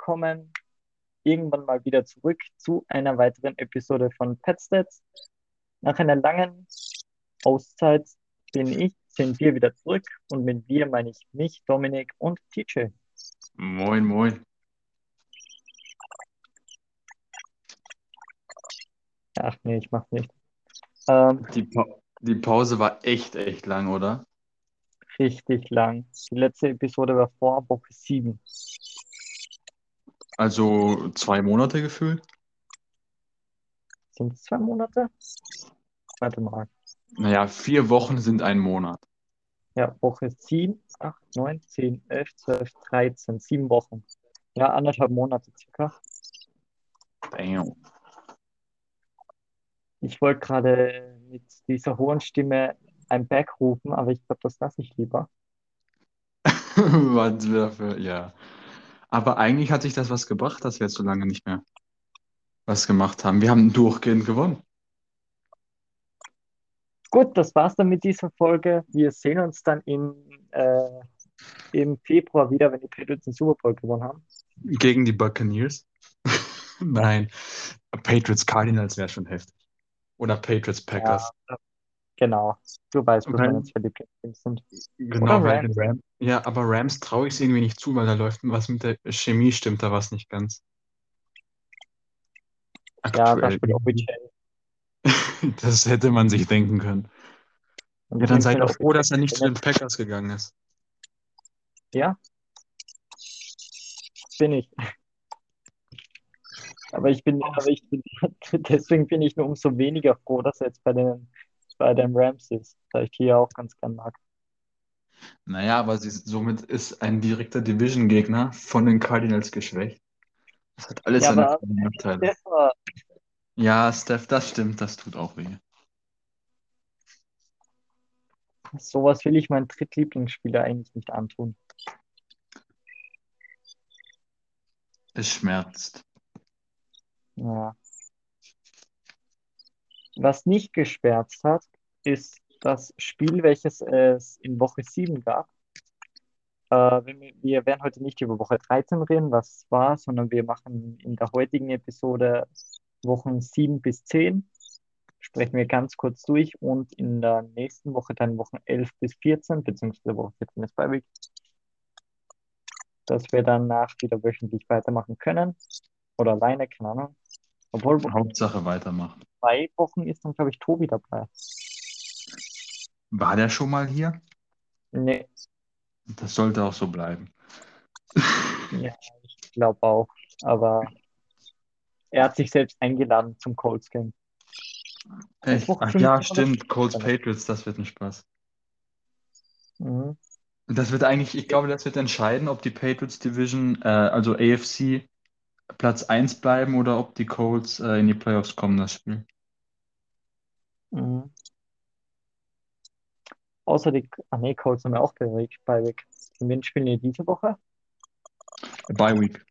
willkommen irgendwann mal wieder zurück zu einer weiteren Episode von PetStats. Nach einer langen Auszeit bin ich, sind wir wieder zurück und mit wir meine ich mich, Dominik und TJ. Moin, moin. Ach nee, ich mach's nicht. Ähm, Die, pa die Pause war echt, echt lang, oder? richtig lang. Die letzte Episode war vor Woche 7. Also zwei Monate gefühlt. Sind es zwei Monate? Warte mal. Naja, vier Wochen sind ein Monat. Ja, Woche 7, 8, 9, 10, 11, 12, 13. Sieben Wochen. Ja, anderthalb Monate circa. Damn. Ich wollte gerade mit dieser hohen Stimme ein Back rufen, aber ich glaube, das lasse ich lieber. Was dafür, ja. Aber eigentlich hat sich das was gebracht, dass wir jetzt so lange nicht mehr was gemacht haben. Wir haben durchgehend gewonnen. Gut, das war's dann mit dieser Folge. Wir sehen uns dann im, äh, im Februar wieder, wenn die Patriots den Super Bowl gewonnen haben. Gegen die Buccaneers. Nein, Patriots Cardinals wäre schon heftig. Oder Patriots Packers. Ja, genau. Du weißt, was Weil- meine zwei Lieblingsteams sind. Genau, weil den Rams. Ja, aber Rams traue ich es irgendwie nicht zu, weil da läuft was mit der Chemie, stimmt da was nicht ganz. Ja, da Aktuell. spielt OBJ. Das hätte man sich denken können. Und Ja, dann seid fällt froh, dass er nicht zu den Packers gegangen ist. Ja, bin ich. Aber ich bin, aber ich bin, deswegen bin ich nur umso weniger froh, dass er jetzt bei den, bei den Rams ist, da ich die ja auch ganz gern mag. Naja, aber sie, somit ist ein direkter Division-Gegner von den Cardinals geschwächt. Das hat alles Ja, seine Nachteile. Ja, Steph, das stimmt, das tut auch weh. sowas will ich meinen Drittlieblingsspieler eigentlich nicht antun. Es schmerzt. Ja. Was nicht geschwärzt hat, ist das Spiel, welches es in Woche 7 gab. Äh, wir, werden heute nicht über Woche 13 reden, was war, sondern wir machen in der heutigen Episode Wochen 7 bis 10. Sprechen wir ganz kurz durch und in der nächsten Woche dann Wochen 11 bis 14, beziehungsweise Woche 14 ist bei Week, dass wir danach wieder wöchentlich weitermachen können. Oder alleine, keine Ahnung. Obwohl, Hauptsache weitermachen. Zwei Wochen ist dann, glaube ich, Tobi dabei. War der schon mal hier? Nee, Das sollte auch so bleiben. ja, ich glaube auch. Aber er hat sich selbst eingeladen zum Colts Game. Echt? Ach 15 ja, stimmt. Colts 15? Patriots, das wird ein Spaß. Mhm. Das wird eigentlich, ich glaube, das wird entscheiden, ob die Patriots Division, äh, also AFC, Platz 1 bleiben oder ob die Colts äh, in die Playoffs kommen, das Spiel. Mhm. Außer die, ah nee, Colts haben wir auch bei Week. Bei. Und wen spielen die diese Woche? Bye Week.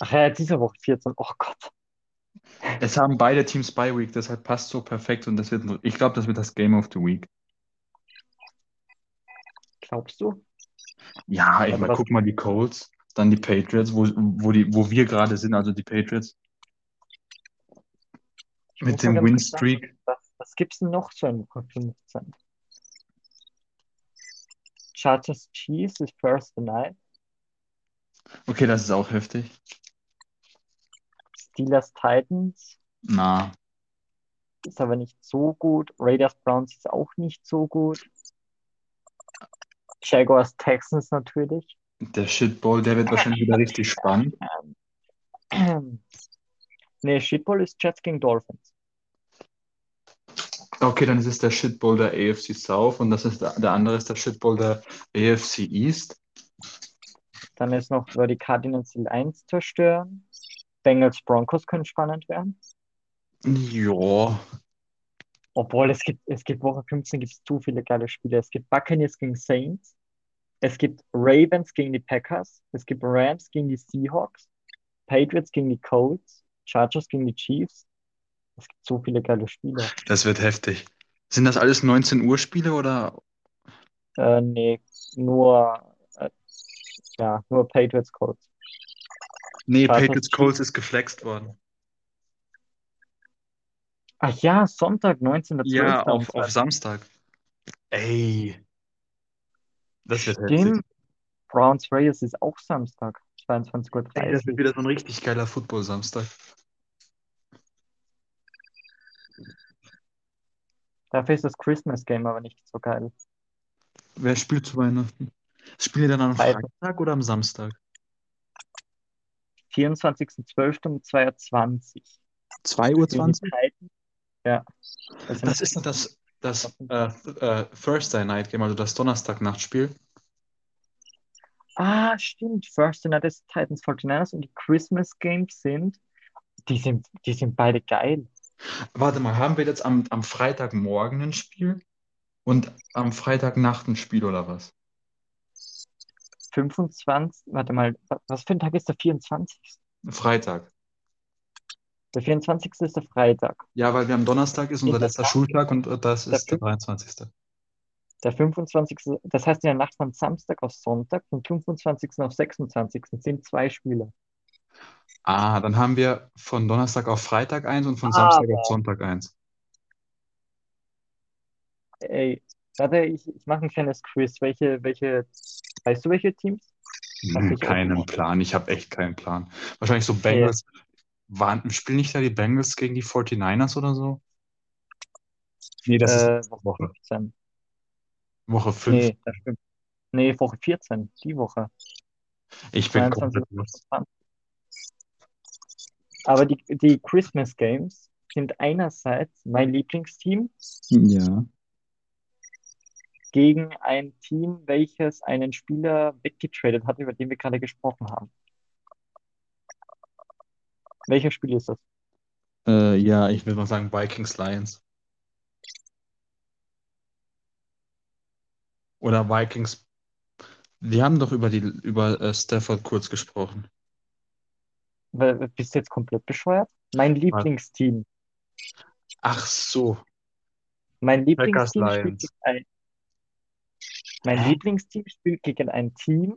Ach ja, diese Woche 14. Oh Gott. Es haben beide Teams Bye Week, deshalb passt so perfekt und das wird, ich glaube, das wird das Game of the Week. Glaubst du? Ja, ich meine, das- guck mal die Colts, dann die Patriots, wo, wo, die, wo wir gerade sind, also die Patriots. Ich Mit dem ganz Win kurz nachschauen. Streak. Was, was gibt's denn noch so in Woche 15? Chargers Chiefs ist Thursday Night. Okay, das ist auch heftig. Steelers Titans Na, ist aber nicht so gut. Raiders Browns ist auch nicht so gut. Jaguars Texans natürlich. Der Shitball, der wird wahrscheinlich wieder richtig spannend. Nee, Shitball ist Jets gegen Dolphins. Okay, dann ist es der Shitball der AFC South und das ist der, der andere ist der Shitball der AFC East. Dann ist noch, weil die Cardinals die Lions zerstören. Bengals Broncos können spannend werden. Ja, Obwohl es gibt, es gibt Woche 15 gibt es zu viele geile Spiele. Es gibt Buccaneers gegen Saints. Es gibt Ravens gegen die Packers. Es gibt Rams gegen die Seahawks. Patriots gegen die Colts. Chargers gegen die Chiefs. Es gibt so viele geile Spiele. das wird heftig. Sind das alles 19 Uhr Spiele oder? Äh, nee, nur, äh, ja, nur Patriots Colts. Nee, Warte, Patriots. Colts ist geflext worden. Ach ja, Sonntag, 19.12. Ja, auf, auf 2. Samstag. Ey, das wird. Stimmt. Browns Raiders ist auch Samstag, Ey, das 22.30 wird Uhr. wieder so ein richtig geiler Football-Samstag. Dafür ist das Christmas Game aber nicht so geil. Wer spielt zu Weihnachten? Spielen die dann am Freitag. Freitag oder am Samstag? 24.12. um 2.20 Uhr. 2.20 Uhr. Ja. Das Das ist das, das äh, äh, Thursday Night Game, also das Donnerstag-Nachtspiel. Ah, stimmt. First Night des Titans 49ers und die Christmas Games sind, die sind, die sind beide geil. Warte mal, haben wir jetzt am, am Freitagmorgen ein Spiel und am Freitagnacht ein Spiel oder was? 25, warte mal, wa- was für ein Tag ist der 24? Freitag. Der 24. ist der Freitag. Ja, weil wir am Donnerstag ist unser letzter Schultag und äh, das Der ist der fünf- 23. Der 25. Das heißt, in der Nacht von Samstag auf Sonntag, vom 25. auf 26. sind zwei Spiele. Ah, dann haben wir von Donnerstag auf Freitag eins und von Ah, Samstag auf Sonntag eins. Ey, warte, ich, ich mache ein kleines Quiz. Welche, welche, weißt du, welche Teams? Hm, keinen? Plan, ich habe echt keinen Plan. Wahrscheinlich so Okay. Waren, spielen nicht da die Bengals gegen die 49ers oder so? Nee, das ist Äh, nächste Woche Woche. 15. Woche 5. Nee, das stimmt. Nee, Woche 14, die Woche. Ich bin 22 komplett und los. 25. Aber die, die Christmas Games sind einerseits mein Lieblingsteam Ja. gegen ein Team, welches einen Spieler weggetradet hat, über den wir gerade gesprochen haben. Welches Spiel ist das? Äh, ja, ich will mal sagen Vikings Lions. Oder Vikings. Wir haben doch über die über äh, Stafford kurz gesprochen. Bist du jetzt komplett bescheuert? Mein Lieblingsteam. Ach so. Mein Packers Lieblingsteam spielt Lions. gegen ein, mein? Lieblingsteam spielt gegen ein Team,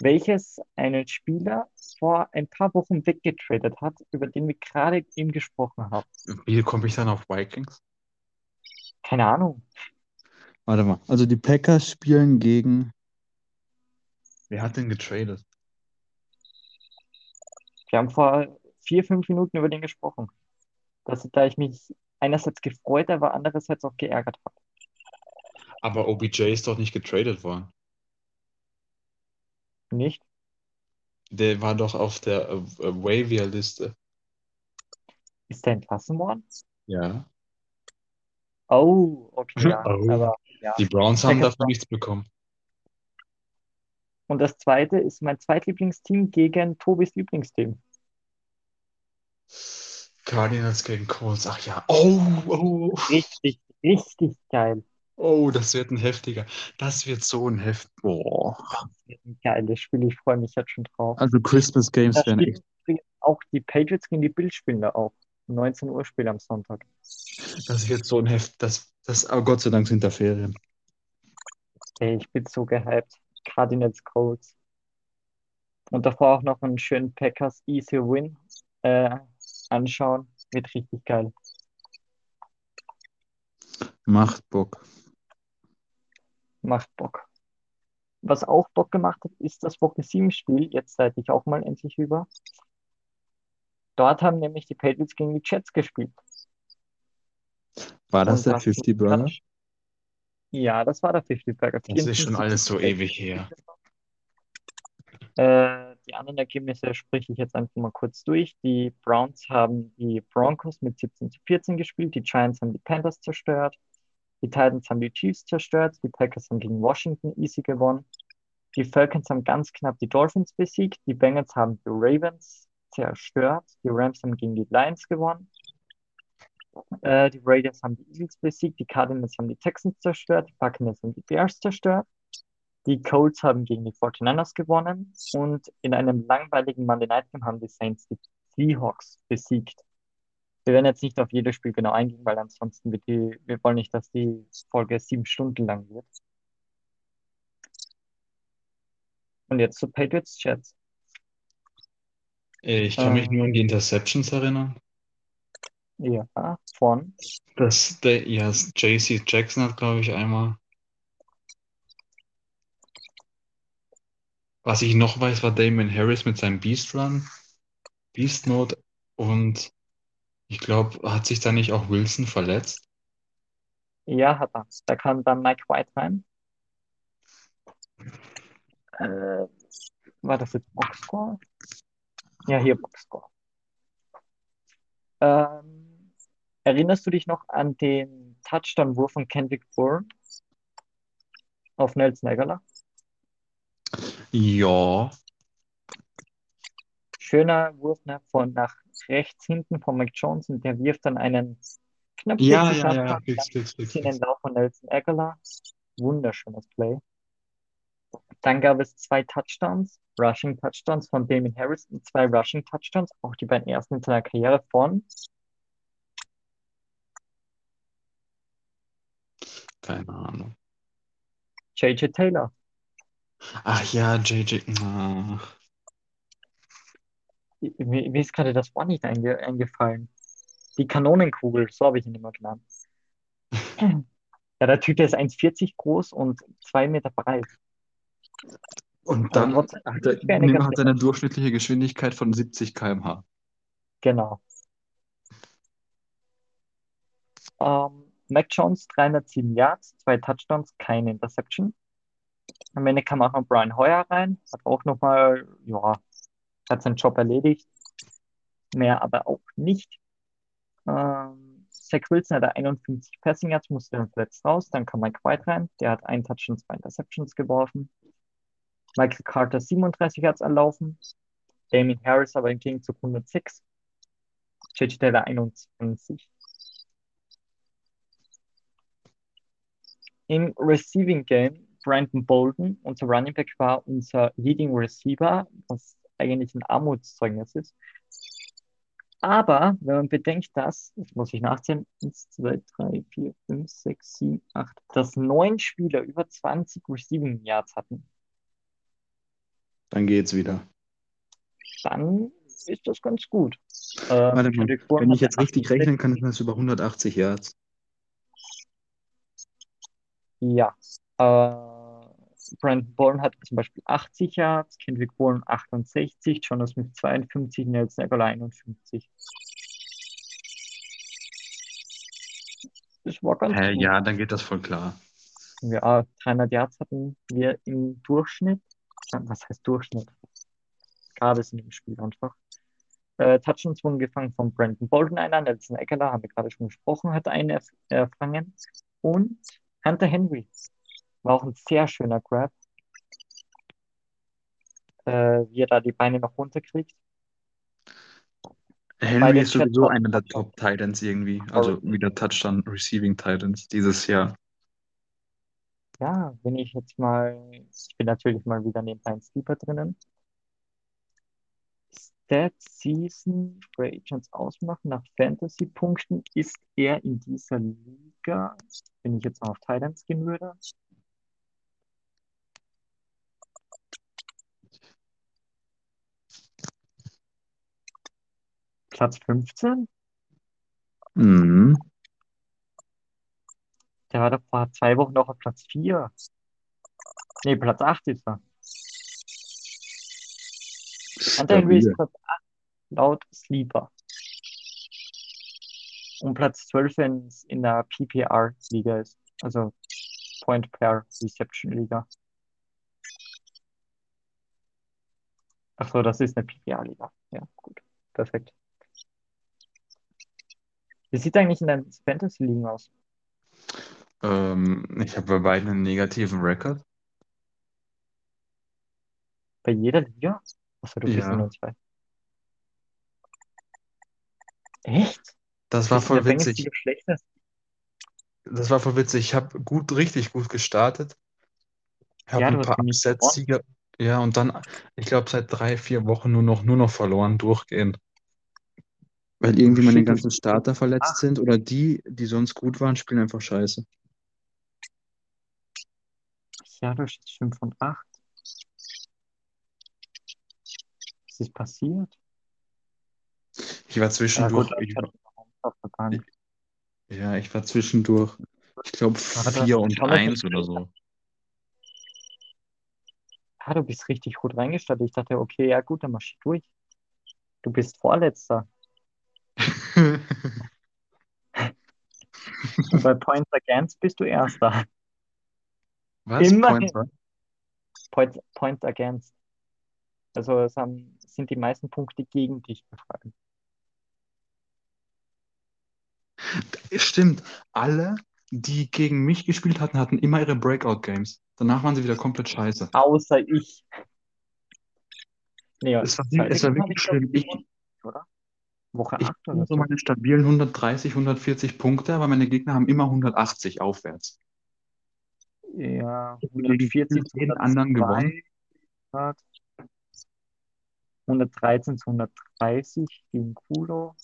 welches einen Spieler vor ein paar Wochen weggetradet hat, über den wir gerade eben gesprochen haben. Wie komme ich dann auf Vikings? Keine Ahnung. Warte mal. Also die Packers spielen gegen. Wer hat denn getradet? Wir haben vor vier, fünf Minuten über den gesprochen. Dass, da ich mich einerseits gefreut, aber andererseits auch geärgert habe. Aber OBJ ist doch nicht getradet worden. Nicht? Der war doch auf der äh, äh, Waiver-Liste. Ist der entlassen worden? Ja. Oh, okay, ja. Oh. Aber ja. Die Browns haben dafür nichts bekommen. Und das zweite ist mein zweitlieblingsteam gegen Tobis Lieblingsteam. Cardinals gegen Colts. Ach ja. Oh, oh, Richtig, richtig geil. Oh, das wird ein heftiger. Das wird so ein heft. Boah. Das wird ein geiles Spiel. Ich freue mich jetzt schon drauf. Also Christmas Games Da werden spielen echt. übrigens auch die Patriots gegen die Bills spielen da auch. 19 Uhr Spiel am Sonntag. Das wird so ein Heft. Das, das, aber Gott sei Dank sind da Ferien. Ey, ich bin so gehypt. Cardinals Colts. Und davor auch noch einen schönen Packers Easy Win äh, anschauen. Wird richtig geil. Macht Bock. Macht Bock. Was auch Bock gemacht hat, ist das Woche 7 Spiel. Jetzt leite ich auch mal endlich über. Dort haben nämlich die Patriots gegen die Jets gespielt. War das Und der was 50 Burger? Ja, das war der 50 Burger. Das ist schon 54 alles so ewig her. Äh, die anderen Ergebnisse spreche ich jetzt einfach mal kurz durch. Die Browns haben die Broncos mit 17 zu 14 gespielt. Die Giants haben die Panthers zerstört. Die Titans haben die Chiefs zerstört. Die Packers haben gegen Washington easy gewonnen. Die Falcons haben ganz knapp die Dolphins besiegt. Die Bengals haben die Ravens zerstört. Die Rams haben gegen die Lions gewonnen. Äh, die Raiders haben die Eagles besiegt. Die Cardinals haben die Texans zerstört. Die Buccaneers haben die Bears zerstört. Die Colts haben gegen die 49ers gewonnen und in einem langweiligen Monday Night Game haben die Saints die Seahawks besiegt. Wir werden jetzt nicht auf jedes Spiel genau eingehen, weil ansonsten wird die, wir wollen nicht, dass die Folge sieben Stunden lang wird. Und jetzt zu Patriots Jets. Ich kann mich Äh, nur an die Interceptions erinnern. ja, von. Das, der, ja, JC Jackson hat, glaube ich, einmal. Was ich noch weiß, war Damon Harris mit seinem Beast Run, Beast Mode und ich glaube, hat sich da nicht auch Wilson verletzt? Ja, hat er. Da kam dann Mike White rein. Äh, war das jetzt Boxscore? Ja, hier Boxscore. Ähm, erinnerst du dich noch an den Touchdown-Wurf von Kendrick Bourne auf Nelson Aguilar? Ja. Schöner Wurf ne, von nach rechts hinten von Mike Jones und der wirft dann einen knapp Ja, 40 ja, ja, Pass fix, fix, fix, in den. Lauf von Nelson Aguilar. Wunderschönes Play. Dann gab es zwei Touchdowns, Rushing Touchdowns von Damien Harris und zwei Rushing Touchdowns, auch die beiden ersten in seiner Karriere von Keine Ahnung. J.J. Taylor. Ach ja, JJ. ah. Mir, mir ist gerade das Wort nicht einge eingefallen. Die Kanonenkugel, so habe ich ihn immer genannt. Ja, der Typ, der ist 1,40 groß und 2 Meter breit. Und Aber dann trotzdem hat er, eine hat eine durchschnittliche Geschwindigkeit von 70 km/h. Genau. Ähm, Mac Jones, 307 Yards, zwei Touchdowns, keine Interception. Am Ende kam auch noch Brian Hoyer rein, hat auch nochmal, ja, hat seinen Job erledigt. Mehr aber auch nicht. Ähm, Zach Wilson hatte 51 Passing Yards, musste dann verletzt raus. Dann kam Mike White rein, der hat einen Touchdown, zwei Interceptions geworfen. Michael Carter 37 Yards erlaufen. Damien Harris aber im Gegenzug 106. J.J. Taylor 21. Im Receiving Game, Brandon Bolden, unser Running Back, war unser Leading Receiver, was eigentlich ein Armutszeugnis ist. Aber wenn man bedenkt, dass, jetzt muss ich nachzählen, 1, 2, 3, 4, 5, 6, 7, 8, dass neun Spieler über 20 Receiving Yards hatten, Dann geht's wieder. dann ist das ganz gut. Ähm, Warte mal, Bourne wenn ich jetzt richtig rechnen kann, 68. sind das über 180 Yards. Ja. Äh, Brandon Bourne hat zum Beispiel 80 Yards, Kendrick Bourne 68, Jonas Smith 52, Nelson Aguilar 51. Das war ganz Hä, gut. ja, dann geht das voll klar. Ja, 300 Yards hatten wir im Durchschnitt. Äh, Was heißt Durchschnitt? Gab es in dem Spiel einfach. Äh, Touchdowns wurden gefangen von Brandon Bolden einer, Nelson Aguilar, haben wir gerade schon gesprochen, hat einen erf- erfangen. Und Hunter Henry war auch ein sehr schöner Grab, äh, wie er da die Beine noch runterkriegt. Henry ist sowieso einer der Top Titans irgendwie. Also wieder Touchdown Receiving Titans dieses Jahr. Ja, wenn ich jetzt mal, ich bin natürlich mal wieder nebenbei ein Sleeper drinnen. Stat Season Free Agents ausmachen nach Fantasy-Punkten ist er in dieser Liga, wenn ich jetzt mal auf Titans gehen würde, Platz 15. Mhm. Der war doch vor zwei Wochen noch auf Platz 4. Nee, Platz 8 ist er. Hunter Henry ist. Platz 8 laut Sleeper. Und Platz 12, wenn es in der PPR-Liga ist. Also Point per Reception Liga. Ach so, das ist eine PPR-Liga. Ja, gut. Perfekt. Wie sieht eigentlich in deinen Fantasy-Ligen aus? Ähm, ich habe bei beiden einen negativen Rekord. Bei jeder Liga? Achso, du bist Ja. nur zwei. Echt? Das war Bist du in voll der witzig. Schlechter? Das war voll witzig. Ich habe gut, richtig gut gestartet. Habe Ja, ein du hast paar gewonnen. Upset-Sieger. Ja, und dann, ich glaube, seit drei, vier Wochen nur noch, nur noch verloren, durchgehend. Weil irgendwie meine ganzen Starter verletzt acht. sind oder die, die sonst gut waren, spielen einfach scheiße. Ja, du stehst 5 und 8. Was ist passiert? Ich war Ja, zwischendurch, gut, ich ich ja, ich war zwischendurch, ich glaube, Aber du hast 4 und Jonathan 1 oder so. Ah, du bist richtig gut reingestartet. Ich dachte, okay, ja gut, dann mach ich durch. Du bist Vorletzter. Bei Points Against bist du Erster. Was? Immerhin. Points? Points, Points Against. Also es haben, sind die meisten Punkte gegen dich gefallen. Stimmt. Alle, die gegen mich gespielt hatten, hatten immer ihre Breakout-Games. Danach waren sie wieder komplett scheiße. Außer ich. Nee, Es war, es war wirklich schlimm. Ich? Woche ich 8 hatte oder so so. meine stabilen 130, 140 Punkte, aber meine Gegner haben immer 180 aufwärts. Ja, Ich habe gegen 140 zu jeden anderen 102 gewonnen. Grad. 113 zu 130 gegen Kulo.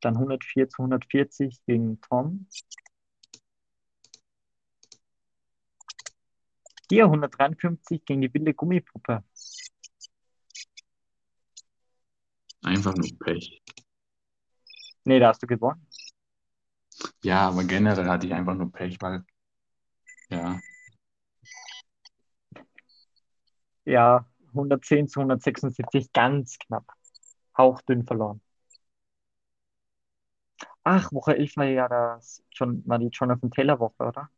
Dann 104 zu 140 gegen Tom. Hier 153 gegen die wilde Gummipuppe. Einfach nur Pech. Nee, da hast du gewonnen. Ja, aber generell hatte ich einfach nur Pech, weil, ja, Ja, 110 zu 176, ganz knapp. Hauchdünn verloren. Ach, Woche 11 war ja das schon, war die Jonathan Taylor Woche, oder?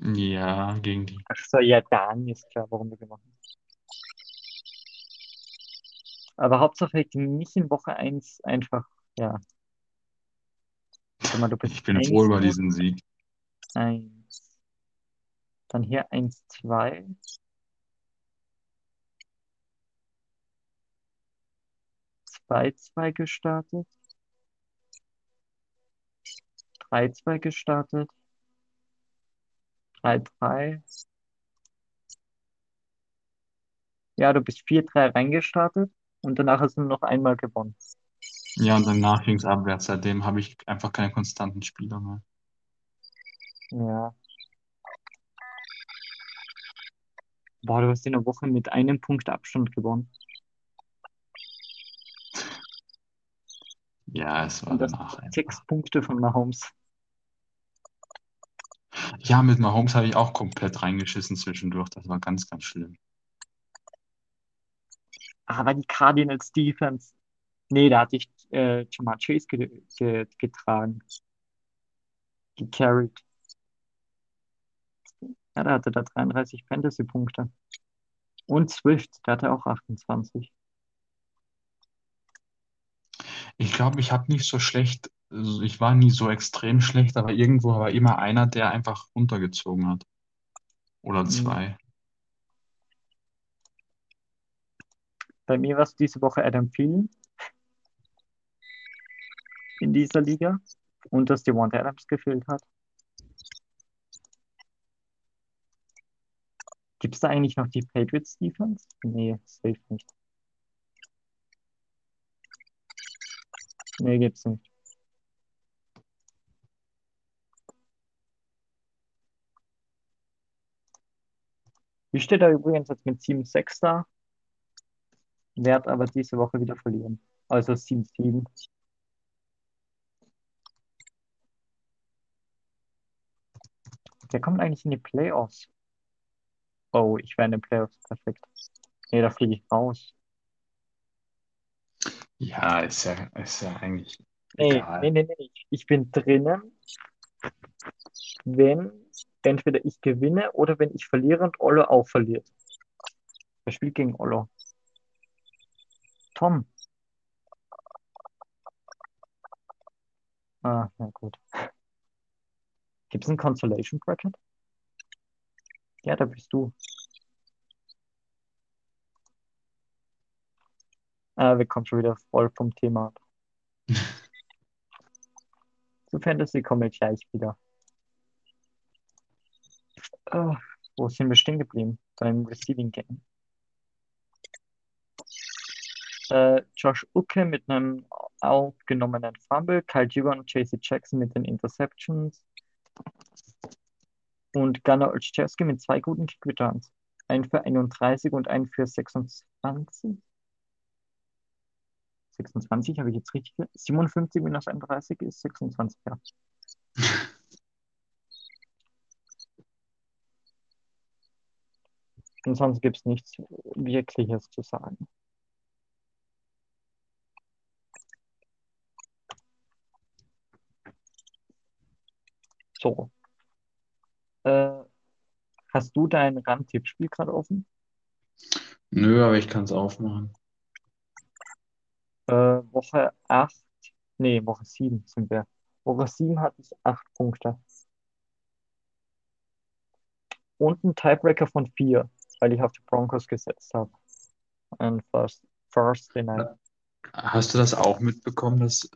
ja, gegen die. Ach so, ja, dann ist klar, warum wir gewonnen haben. Aber Hauptsache ich nicht in Woche 1 einfach, ja. Mal, Ich bin froh 1, über 0, diesen Sieg. 1. Dann hier 1, 2. Zwei, zwei gestartet. Drei, zwei gestartet. Drei, drei. Ja, du bist 4-3 reingestartet und danach hast du nur noch einmal gewonnen. Ja, und danach ging es abwärts. Seitdem habe ich einfach keine konstanten Spieler mehr. Ja. Boah, du hast in der Woche mit einem Punkt Abstand gewonnen. Ja, es war Und das danach einfach. sechs Punkte von Mahomes. Ja, mit Mahomes habe ich auch komplett reingeschissen zwischendurch. Das war ganz, ganz schlimm. Aber die Cardinals Defense. Nee, da hatte ich äh, Jamar Chase ge ge getragen. Gecarried. Ja, da hatte er 33 Fantasy-Punkte. Und Swift, der hatte auch 28. Ich glaube, ich habe nicht so schlecht, also ich war nie so extrem schlecht, aber irgendwo war immer einer, der einfach runtergezogen hat. Oder Mhm. zwei. Bei mir war es diese Woche Adam Thielen in dieser Liga und dass Devonta Adams gefehlt hat. Gibt es da eigentlich noch die Patriots Defense? Nee, safe nicht. Nee, gibt's nicht. Ich stehe da übrigens jetzt mit 7-6 da, werde aber diese Woche wieder verlieren. Also 7-7. Wer kommt eigentlich in die Playoffs? Oh, ich wäre in den Playoffs perfekt. Nee, da fliege ich raus. Ja, ist ja, ist ja eigentlich Nee, egal. nee, nee, nee. Ich bin drinnen, wenn entweder ich gewinne oder wenn ich verliere und Ollo auch verliert. Wer spielt gegen Ollo? Tom. Ah, na gut. Gibt es ein Consolation Bracket? Ja, da bist du. Ah, wir kommen schon wieder voll vom Thema ab. Zu Fantasy komme ich gleich wieder. Ah, wo sind wir stehen geblieben? Beim Receiving Game. Äh, Josh Ucke mit einem aufgenommenen Fumble, Kyle Duggar und JC Jackson mit den Interceptions und Gunnar Olszewski mit zwei guten Kick-Returns. Einen für 31 und einen für 26. 26 habe ich jetzt richtig. 57 minus 31 ist 26, ja. Und sonst gibt es nichts Wirkliches zu sagen. So. Äh, hast du dein RAM-Tippspiel gerade offen? Nö, aber ich kann es aufmachen. Äh, Woche 8, nee, Woche 7 sind wir. Woche 7 hatte ich 8 Punkte. Und ein Tiebreaker von 4, weil ich auf die Broncos gesetzt habe. Ein First, First Night. Hast du das auch mitbekommen, dass,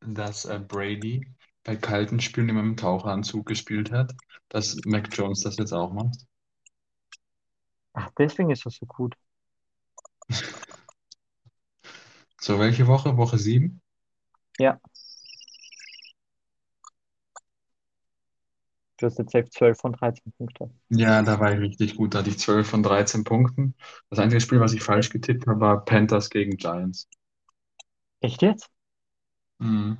dass äh, Brady bei kalten Spielen immer im Taucheranzug gespielt hat? Dass Mac Jones das jetzt auch macht? Ach, deswegen ist das so gut. So, welche Woche? Woche 7? Ja. Du hast jetzt safe 12 von 13 Punkte. Ja, da war ich richtig gut. Da hatte ich 12 von 13 Punkten. Das einzige Spiel, was ich falsch getippt habe, war Panthers gegen Giants. Echt jetzt? Mhm.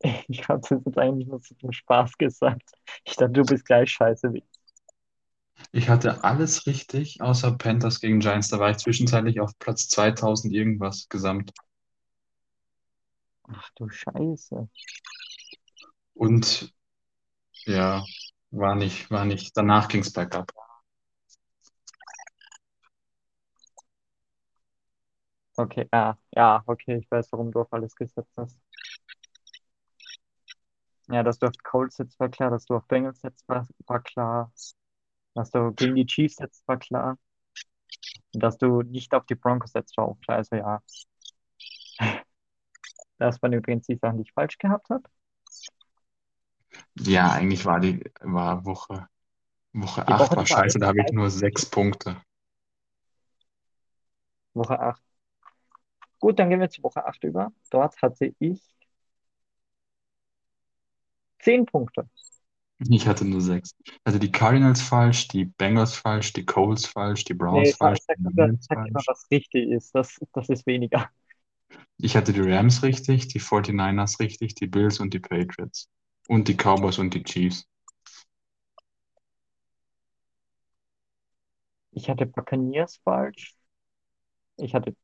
Ich habe das jetzt eigentlich nur zu dem Spaß gesagt. Ich dachte, du bist gleich scheiße wie ich. Ich hatte alles richtig, außer Panthers gegen Giants. Da war ich zwischenzeitlich auf Platz 2000 irgendwas gesamt. Ach du Scheiße. Und ja, war nicht, war nicht. Danach ging es bergab. Okay, ja, ja, okay, ich weiß, warum du auf alles gesetzt hast. Ja, dass du auf Colts setzt, war klar, dass du auf Bengals setzt, war, war klar. Dass du gegen die Chiefs setzt, war klar. Und dass du nicht auf die Broncos setzt, war auch klar. Also ja. Das waren übrigens die Sachen, die ich falsch gehabt habe. Ja, eigentlich war die war Woche, Woche Die 8 Woche war davor scheiße, da habe ich nur sechs Punkte. Woche 8. Gut, dann gehen wir zu Woche 8 über. Dort hatte ich 10 Punkte. Ich hatte nur sechs. Also die Cardinals falsch, die Bengals falsch, die Colts falsch, die Nee, Browns sag, falsch, sag Lions sag lieber, falsch. was richtig ist. Das, das ist weniger. Ich hatte die Rams richtig, die 49ers richtig, die Bills und die Patriots. Und die Cowboys und die Chiefs. Ich hatte Buccaneers falsch. Ich hatte.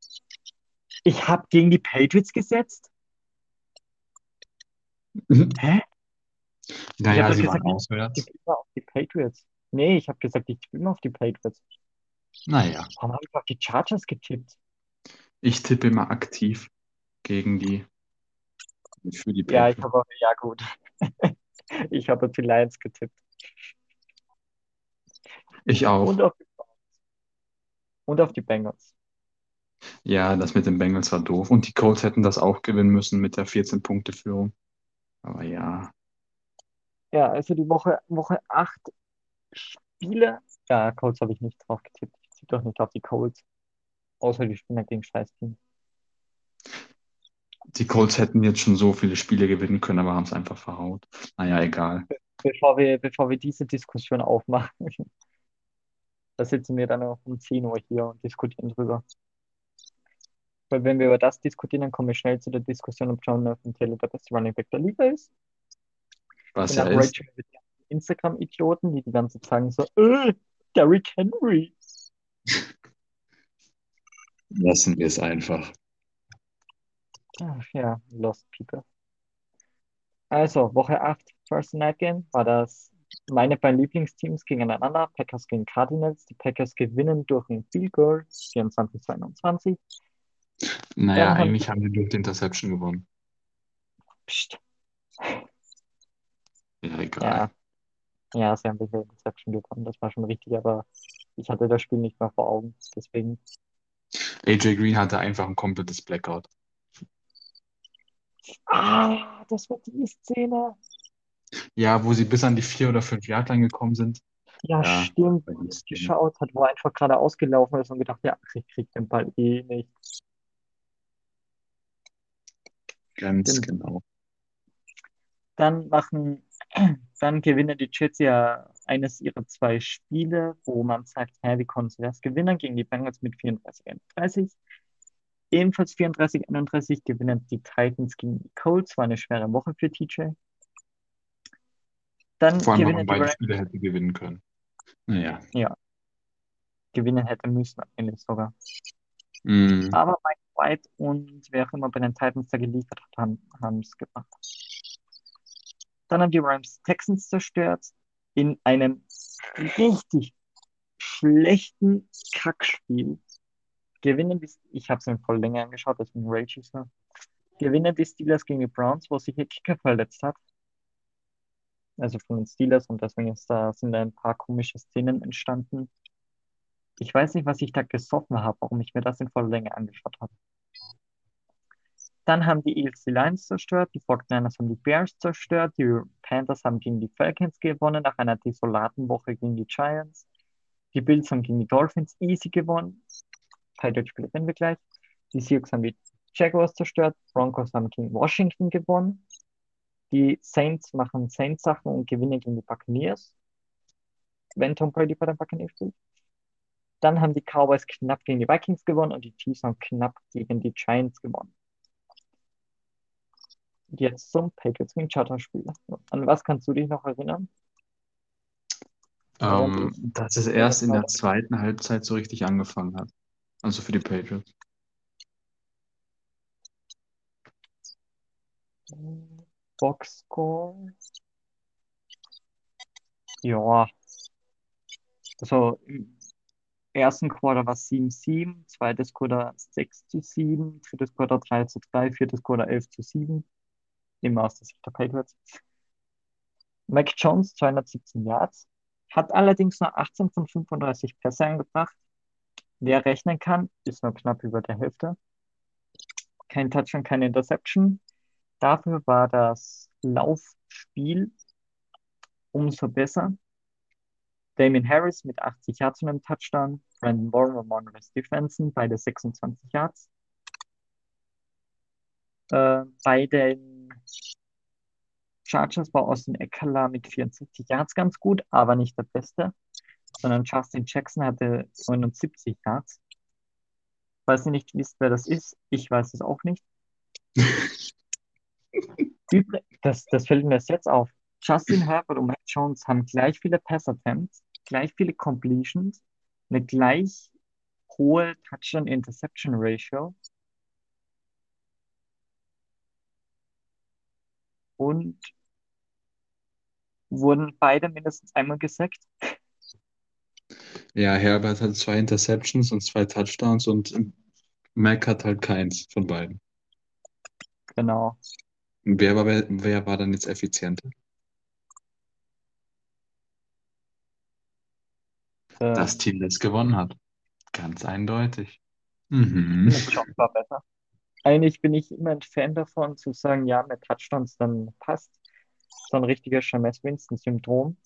Ich habe gegen die Patriots gesetzt? Mhm. Hä? Naja, sie gesagt, waren auswärts. Ich tippe immer auf die Patriots. Nee, ich habe gesagt, ich tippe immer auf die Patriots. Naja, Warum habe ich auf die Chargers getippt? ich tippe immer aktiv gegen die, für die Ja, ich Patriots. habe auch, ja gut. Ich habe auf die Lions getippt. Ich auch. Und auf. Und auf die Bengals. Ja, das mit den Bengals war doof. Und die Colts hätten das auch gewinnen müssen mit der 14-Punkte-Führung. Aber ja, Ja, also die Woche, Woche 8 Spiele. Ja, Colts habe ich nicht drauf getippt. Ich tippe doch nicht auf die Colts. Außer die spielen gegen Scheiß-Team. die Colts hätten jetzt schon so viele Spiele gewinnen können, aber haben es einfach verhaut. Naja, egal. Bevor wir, bevor wir diese Diskussion aufmachen, da sitzen wir dann auch um 10 Uhr hier und diskutieren drüber. Weil wenn wir über das diskutieren, dann kommen wir schnell zu der Diskussion, ob Jonathan Taylor der beste Running Back der Liga ist. Was er ist. Instagram-Idioten, die die ganze Zeit sagen so, äh, Derrick Henry. Lassen wir es einfach. Ach ja, Lost People. Also, Woche 8, First Night Game, war das meine beiden Lieblingsteams gegeneinander. Packers gegen Cardinals. Die Packers gewinnen durch ein Field Goal, 24-22. Naja, Dann eigentlich haben die durch die Interception gewonnen. Psst. Ja, egal. Ja, ja, sie haben die Interception gewonnen. Das war schon richtig, aber ich hatte das Spiel nicht mehr vor Augen. Deswegen, AJ Green hatte einfach ein komplettes Blackout. ah, das war die Szene. Ja, wo sie bis an die vier oder fünf Yard Line gekommen sind. Ja, Ja, stimmt, wo Szene. geschaut hat, wo er einfach gerade ausgelaufen ist und gedacht, ja, ich krieg den Ball eh nicht. Ganz Stimmt. genau. Dann machen, dann gewinnen die Jets ja eines ihrer zwei Spiele, wo man sagt, hä, wie konnten sie das gewinnen? Gegen die Bengals mit 34-31. Ebenfalls 34-31 gewinnen die Titans gegen die Colts. War eine schwere Woche für TJ. Dann Vor allem, gewinnen man beide Rams. Spiele hätte gewinnen können. Naja. Ja, gewinnen hätte müssen, eigentlich sogar. Mhm. Aber Mike White und wer auch immer bei den Titans da geliefert hat, haben es gemacht. Dann haben die Rams Texans zerstört in einem richtig schlechten Kackspiel. Gewinnen die, ich habe es mir voll länger angeschaut, rage ich so. Gewinnen die Steelers gegen die Browns, wo sich ihr Kicker verletzt hat. Also von den Steelers und deswegen da, sind da ein paar komische Szenen entstanden. Ich weiß nicht, was ich da gesoffen habe, warum ich mir das in voller Länge angeschaut habe. Dann haben die Eagles die Lions zerstört, die 49ers haben die Bears zerstört, die Panthers haben gegen die Falcons gewonnen nach einer desolaten Woche gegen die Giants. Die Bills haben gegen die Dolphins easy gewonnen. Patriots-Spiele kennen wir gleich. Die Seahawks haben die Jaguars zerstört, Broncos haben gegen Washington gewonnen. Die Saints machen Saints-Sachen und gewinnen gegen die Buccaneers, wenn Tom Brady bei den Buccaneers spielt. Dann haben die Cowboys knapp gegen die Vikings gewonnen und die Chiefs haben knapp gegen die Giants gewonnen. Jetzt zum Patriots gegen Chargers Spiel. An was kannst du dich noch erinnern? Ähm, dass es erst in der zweiten Halbzeit so richtig angefangen hat. Also für die Patriots. Boxscore. Ja. Also im ersten Quarter war es 7-7, zweites Quarter 6 zu 7, drittes Quarter 3 zu 3, viertes Quarter 11 zu 7. Immer aus der Sicht der Patriots. Mac Jones 217 Yards, hat allerdings nur 18 von 35 Pässe angebracht. Wer rechnen kann, ist nur knapp über der Hälfte. Kein Touchdown, keine Interception. Dafür war das Laufspiel umso besser. Damien Harris mit 80 Yards und einem Touchdown. Brandon Warren und Monroe Stevenson, beide 26 Yards. Äh, bei den Chargers war Austin Eckler mit 64 Yards ganz gut, aber nicht der Beste, sondern Justin Jackson hatte 79 Yards. Weiß ihr nicht wisst, wer das ist? Ich weiß es auch nicht. Das, das fällt mir erst jetzt auf. Justin Herbert und Mac Jones haben gleich viele Pass-Attempts, gleich viele Completions, eine gleich hohe Touchdown-Interception-Ratio und wurden beide mindestens einmal gesackt. Ja, Herbert hat zwei Interceptions und zwei Touchdowns und Mac hat halt keins von beiden. Genau. Wer war, wer war dann jetzt effizienter? Äh, Das Team, das gewonnen hat. Ganz eindeutig. Mhm. War besser. Eigentlich bin ich immer ein Fan davon, zu sagen, ja, mit Touchdowns dann passt. So ein richtiger Jameis Winston-Syndrom.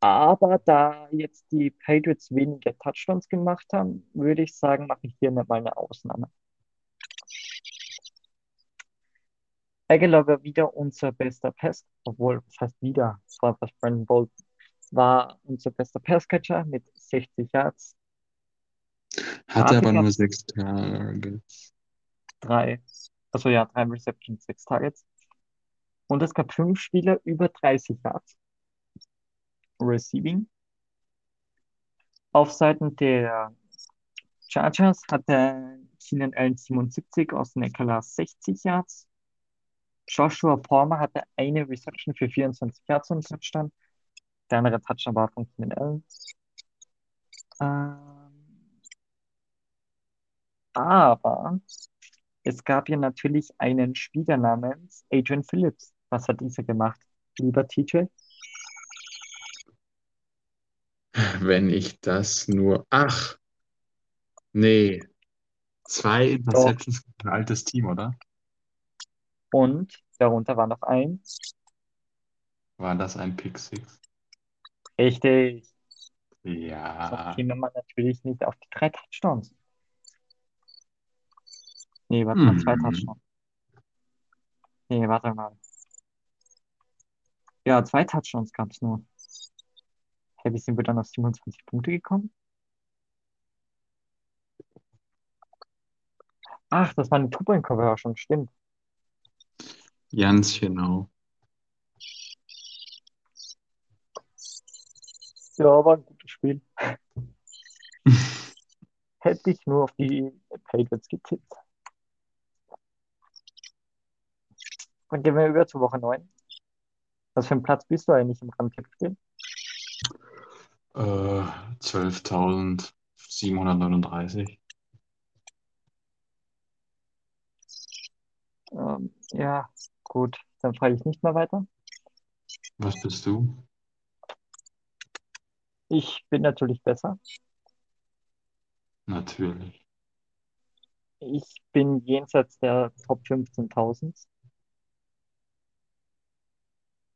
Aber da jetzt die Patriots weniger Touchdowns gemacht haben, würde ich sagen, mache ich hier mal eine Ausnahme. Aguilar war wieder unser bester Pass, obwohl, was heißt wieder? Es war was Brandon Bolton. War unser bester Passcatcher mit 60 Yards, Hatte aber nur gab's- sechs Targets. drei, also ja, drei Receptions, sechs Targets. Und es gab fünf Spieler über 30 Yards Receiving. Auf Seiten der Chargers hatte Keenan Allen 77, Austin Eckler 60 Yards. Joshua Palmer hatte eine Reception für 24 Yards und Touchdown. Der andere Touchdown war von Keenan Allen. Ähm, aber es gab ja natürlich einen Spieler namens Adrian Phillips. Was hat dieser gemacht? Lieber TJ? Wenn ich das nur. Ach! Nee. Zwei Interceptions für ein altes Team, oder? Und darunter war noch ein. War das ein Pick Six? Richtig. Ja. Sonst käme man natürlich nicht auf die drei Touchdowns. Nee, warte mal, zwei Touchdowns. Nee, warte mal. Ja, zwei Touchdowns gab es nur. Hey, wie sind wir dann auf 27 Punkte gekommen? Ach, das war eine Two-Point-Conversion, stimmt. Ganz genau. Ja, war ein gutes Spiel. Hätte ich nur auf die Patriots getippt. Dann gehen wir über zu Woche 9. Was für ein Platz bist du eigentlich im Randtippspiel? Äh, 12.739. Ähm, ja, gut. Dann frage ich nicht mehr weiter. Was bist du? Ich bin natürlich besser. Natürlich. Ich bin jenseits der Top 15.000.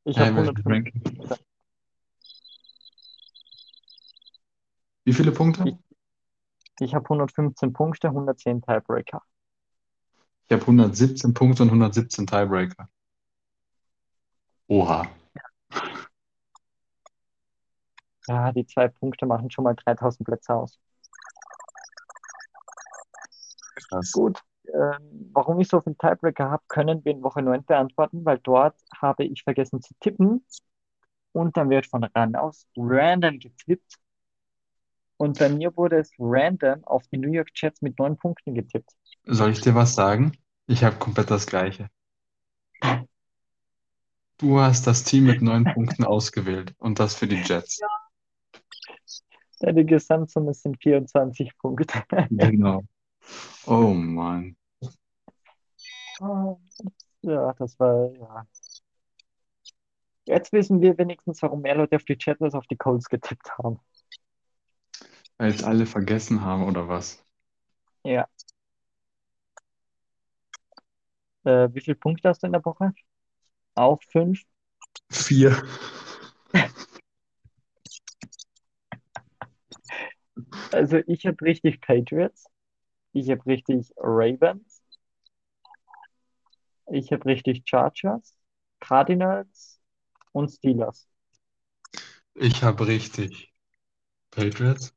Ich habe welches 105. Ranking? Wie viele Punkte? Ich, ich habe 115 Punkte, 110 Tiebreaker. Ich habe 117 Punkte und 117 Tiebreaker. Oha, Ja, die zwei Punkte machen schon mal 3000 Plätze aus. krass. Gut. Ähm, warum ich so viel Tiebreaker habe, können wir in Woche 9 beantworten, weil dort habe ich vergessen zu tippen. Und dann wird von ran aus random getippt. Und bei mir wurde es random auf die New York Jets mit neun Punkten getippt. Soll ich dir was sagen? Ich habe komplett das Gleiche. Du hast das Team mit neun Punkten ausgewählt und das für die Jets. Ja, die Gesamtsumme sind 24 Punkte. Genau. Oh Mann. Ja, das war, ja. Jetzt wissen wir wenigstens, warum mehr Leute auf die als auf die Colts getippt haben. Weil es alle vergessen haben oder was? Ja. Äh, wie viele Punkte hast du in der Woche? Auch fünf? Vier. Also ich habe richtig Patriots. Ich habe richtig Ravens. Ich habe richtig Chargers, Cardinals und Steelers. Ich habe richtig Patriots,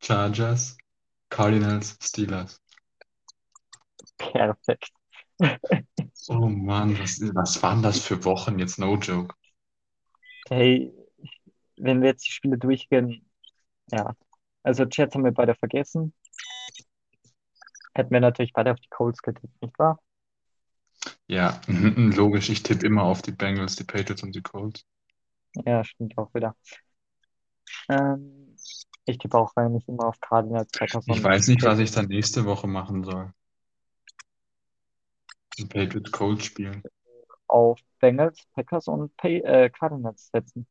Chargers, Cardinals, Steelers. Perfekt. Oh Mann, was, was waren das für Wochen jetzt? No joke. Hey, wenn wir jetzt die Spiele durchgehen, ja. Also Jets haben wir beide vergessen. Hätten wir natürlich beide auf die Colts getippt, nicht wahr? Ja, logisch. Ich tippe immer auf die Bengals, die Patriots und die Colts. Ja, stimmt auch wieder. Ähm, ich tippe auch eigentlich immer auf Cardinals, Packers Ich weiß nicht, was ich dann nächste Woche machen soll. Die Patriots Colts spielen. auf Bengals, Packers und Pay äh, Cardinals setzen.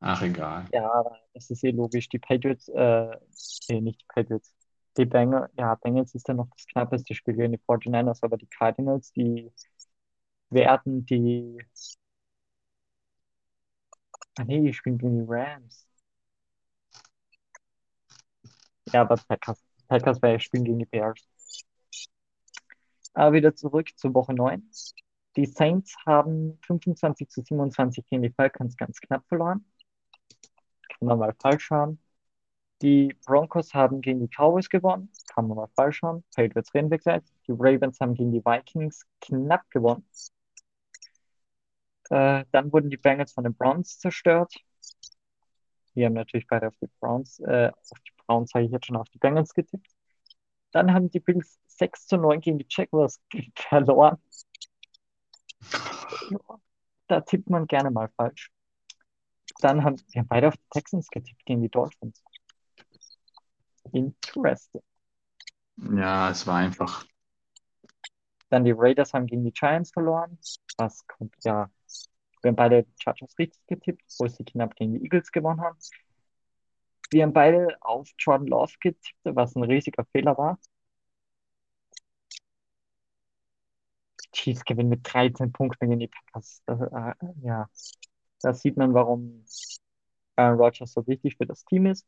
Ach, egal. Ja, das ist eh logisch. Die Patriots, äh, nee, nicht die Patriots. Die Bengals, ja, Bengals ist ja noch das knappeste Spiel gegen die 49ers, aber die Cardinals, die werden die, ah nee, die spielen gegen die Rams. Ja, aber Packers, Packers weil spielen gegen die Bears. Aber wieder zurück zur Woche 9. Die Saints haben 25 zu 27 gegen die Falcons ganz knapp verloren. Kann man mal falsch haben. Die Broncos haben gegen die Cowboys gewonnen. Kann man mal falsch haben. Patriots reden gleich. Die Ravens haben gegen die Vikings knapp gewonnen. Äh, dann wurden die Bengals von den Browns zerstört. Wir haben natürlich beide auf die Browns, äh, auf die Browns habe ich jetzt schon auf die Bengals getippt. Dann haben die Bills 6 zu 9 gegen die Jaguars verloren. Da tippt man gerne mal falsch. Dann haben wir haben beide auf die Texans getippt gegen die Dolphins. Interesting. Ja, es war einfach. Dann die Raiders haben gegen die Giants verloren. Was kommt, ja. Wir haben beide die Chargers richtig getippt, wo sie knapp gegen die Eagles gewonnen haben. Wir haben beide auf Jordan Love getippt, was ein riesiger Fehler war. Chiefs gewinnen mit 13 Punkten gegen die Packers. Das, äh, ja, da sieht man, warum Aaron Rodgers so wichtig für das Team ist.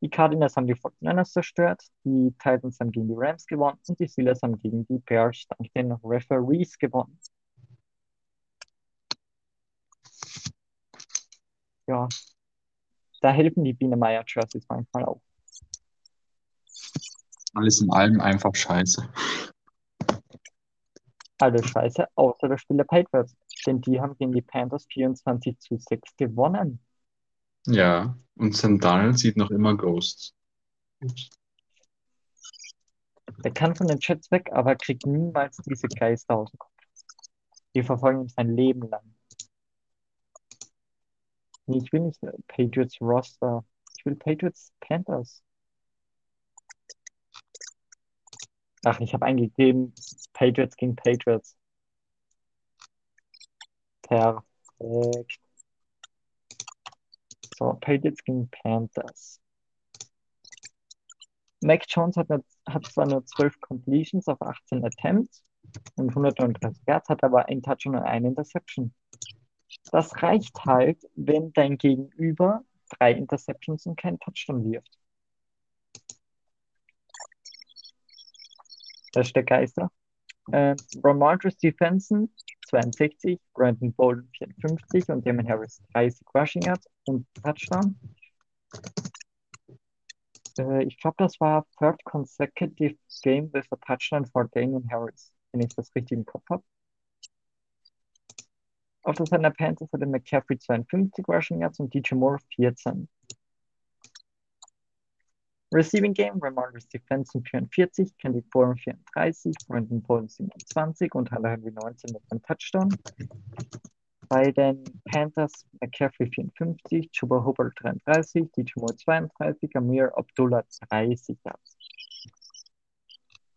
Die Cardinals haben die 49ers zerstört, die Titans haben gegen die Rams gewonnen und die Steelers haben gegen die Bears dank den Referees gewonnen. ja, da helfen die Biene Meier Jerseys manchmal auch. Alles in allem einfach scheiße. Alles scheiße, außer das Spiel der Patriots. Denn die haben gegen die Panthers 24 zu 6 gewonnen. Ja, und Sam Darnold sieht noch immer Ghosts. Der kann von den Jets weg, aber kriegt niemals diese Geister aus dem Kopf. Die verfolgen ihn sein Leben lang. Nee, ich will nicht Patriots Roster. Ich will Patriots Panthers. Ach, ich habe eingegeben Patriots gegen Patriots. Perfekt. So, Patriots gegen Panthers. Mac Jones hat, hat zwar nur 12 Completions auf 18 Attempts und 139 Yards, hat aber ein Touchdown und eine Interception. Das reicht halt, wenn dein Gegenüber drei Interceptions und keinen Touchdown wirft. Das ist der Geister. Äh, Ramondre Stevenson 62, Brandon Bolden 54 und Damon Harris 30 Rushing Yards und Touchdown. Äh, ich glaube, das war third consecutive game with a touchdown for Damon Harris, wenn ich das richtig im Kopf habe. Auf der Seite der Panthers hatte McCaffrey 52 Rushing Yards und DJ Moore 14. Receiving Game, Ramondre Stevenson 44, Candy Forum 34, Brandon Bolden 27 und Hunter Henry 19 mit einem Touchdown. Bei den Panthers McCaffrey 54, Chuba Hubbard 33, DJ Moore 32, Amir Abdullah 30 Yards.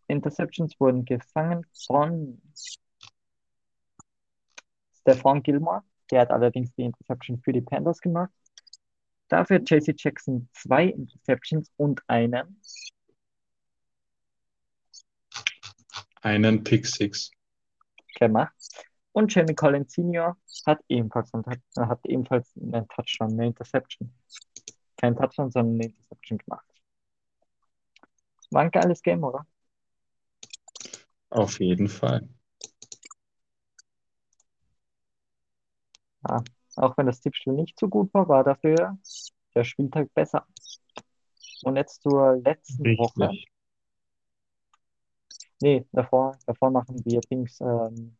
Interceptions wurden gefangen von Stefan Gilmore, der hat allerdings die Interception für die Panthers gemacht. Dafür hat JC Jackson zwei Interceptions und einen. Einen Pick Six. gemacht. Und Jamie Collins Senior hat ebenfalls, einen, Tou- hat ebenfalls einen Touchdown, eine Interception. Kein Touchdown, sondern eine Interception gemacht. War ein geiles Game, oder? Auf jeden Fall. Ja. Auch wenn das Tippspiel nicht so gut war, war dafür der Spieltag besser. Und jetzt zur letzten Woche. Richtig. Nee, davor, davor machen wir Dings ähm,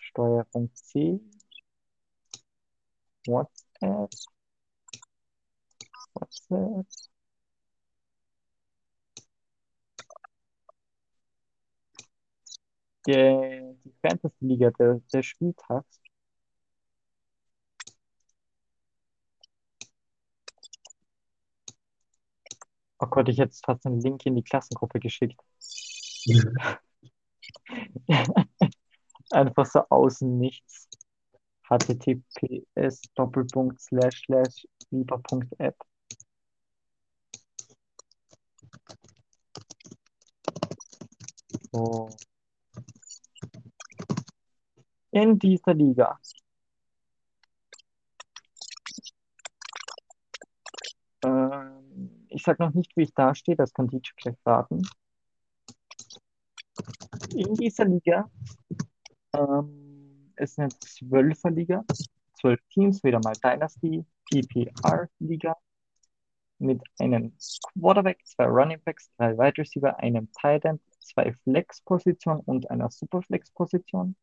Steuerung C. WhatsApp. WhatsApp. Die, Fantasy-Liga der, der Spieltags. Oh Gott, ich hätte jetzt fast einen Link in die Klassengruppe geschickt. Einfach so außen nichts. https Doppelpunkt slash slash lieber.app. So. In dieser Liga. Ich sage noch nicht, wie ich dastehe, das kann Teacher gleich warten. In dieser Liga, ähm, es ist eine Zwölferliga, zwölf Teams, wieder mal Dynasty, PPR-Liga, mit einem Quarterback, zwei Running Backs, drei Wide Receiver, einem Tight End, zwei Flex-Positionen und einer Super-Flex-Position.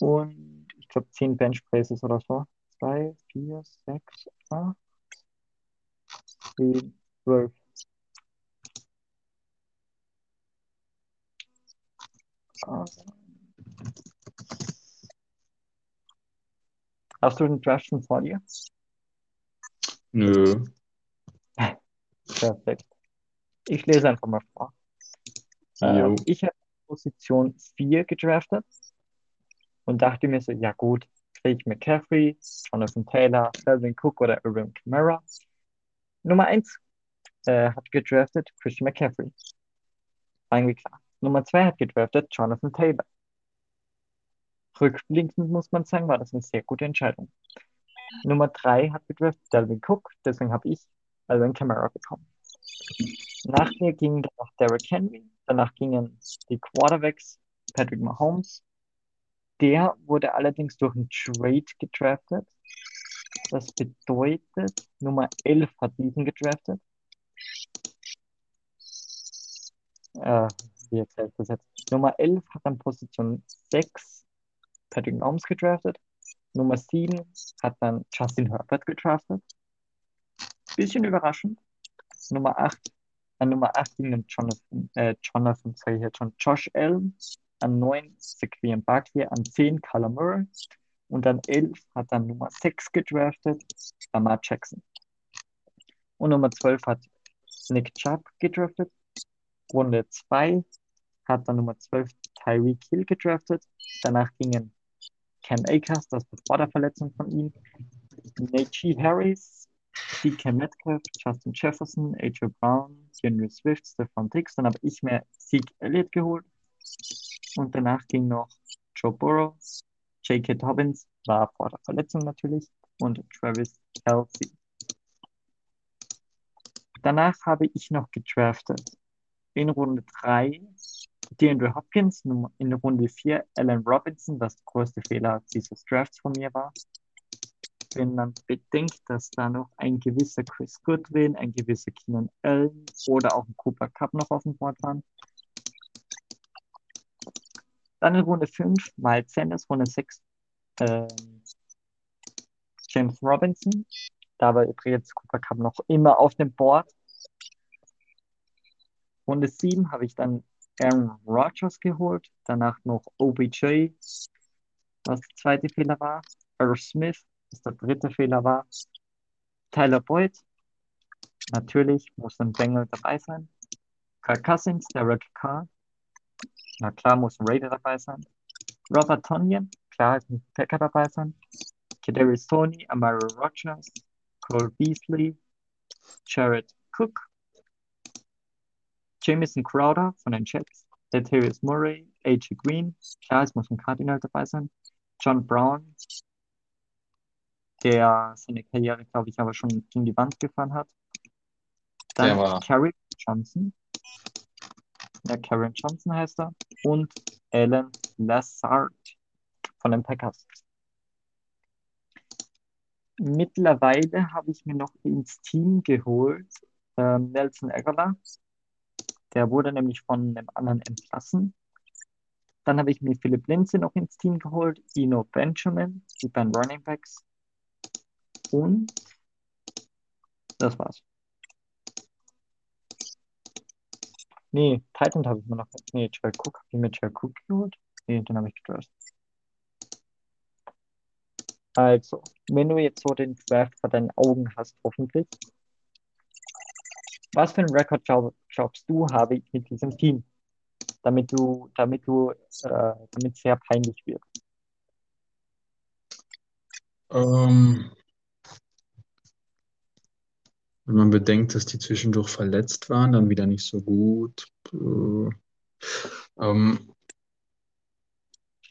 Und ich glaube 10 Bench Praises oder so. 2, 4, 6, 8, die 12. Hast du den Draft schon vor dir? Nö. Perfekt. Ich lese einfach mal vor. Ähm, ich habe Position 4 gedraftet und dachte mir so, ja gut, kriege ich McCaffrey, Jonathan Taylor, Selvin Cook oder Irving Kamara. Nummer 1 äh, hat gedraftet Christian McCaffrey. Eigentlich klar. Nummer 2 hat gedraftet Jonathan Taylor. Rückblickend muss man sagen, war das eine sehr gute Entscheidung. Nummer 3 hat gedraftet Dalvin Cook, deswegen habe ich Alvin Kamara bekommen. Nach mir ging danach Derrick Henry, danach gingen die Quarterbacks Patrick Mahomes, Der wurde allerdings durch einen Trade gedraftet. Das bedeutet, Nummer 11 hat diesen gedraftet. Äh, wie ich das jetzt? Nummer 11 hat an Position 6 Patrick Mahomes gedraftet. Nummer 7 hat dann Justin Herbert gedraftet. Bisschen überraschend. Nummer 8, an Nummer 8 ging dann Jonathan, äh, Jonathan, sag ich jetzt schon, Josh Allen. An 9 Saquon Barkley. An 10 Kyler Murray. Und an 11 hat dann Nummer 6 gedraftet, Lamar Jackson. Und Nummer 12 hat Nick Chubb gedraftet. Runde 2 hat dann Nummer 12 Tyreek Hill gedraftet. Danach gingen Cam Akers, das war der Verletzung von ihm, Najee Harris, DK Metcalf, Justin Jefferson, AJ Brown, Henry Swift, Stefan Dix. Dann habe ich mir Zeke Elliott geholt. Und danach ging noch Joe Burrow, J.K. Dobbins, war vor der Verletzung natürlich, und Travis Kelsey. Danach habe ich noch gedraftet. In Runde 3 DeAndre Hopkins, in Runde 4 Allen Robinson, was der größte Fehler dieses Drafts von mir war. Wenn man bedenkt, dass da noch ein gewisser Chris Goodwin, ein gewisser Keenan Allen oder auch ein Cooper Cup noch auf dem Board waren. Dann in Runde 5 Miles Sanders, Runde 6 ähm, James Robinson. Da war übrigens Cooper Cup noch immer auf dem Board. Runde 7 habe ich dann Aaron Rodgers geholt, danach noch OBJ, was der zweite Fehler war, Earl Smith, was der dritte Fehler war, Tyler Boyd, natürlich muss ein Bengel dabei sein, Kirk Cousins, Derek Carr, na klar muss ein Raider dabei sein, Robert Tonyan, klar muss ein Packer dabei sein, Kadarius Tony, Amari Rogers, Cole Beasley, Jared Cook, Jamison Crowder von den Jets, Latavius Murray, A.J. Green, klar, es muss ein Cardinal dabei sein, John Brown, der seine Karriere, glaube ich, aber schon gegen die Wand gefahren hat. Dann Kerry Johnson. Ja, Karen Johnson heißt er. Und Alan Lassard von den Packers. Mittlerweile habe ich mir noch ins Team geholt äh, Nelson Aguilar. Der wurde nämlich von einem anderen entlassen. Dann habe ich mir Philipp Lindsay noch ins Team geholt, Ino Benjamin, die beiden Running Backs. Und das war's. Nee, Titan habe ich mir noch. Nee, Joel Cook. Habe ich mir Joel Cook geholt? Nee, den habe ich gedraft. Also, wenn du jetzt so den Draft vor deinen Augen hast, hoffentlich, was für einen Rekord glaubst du, habe ich mit diesem Team? Damit du, damit du, äh, damit es sehr peinlich wird. Ähm, wenn man bedenkt, dass die zwischendurch verletzt waren, dann wieder nicht so gut. Äh, ähm,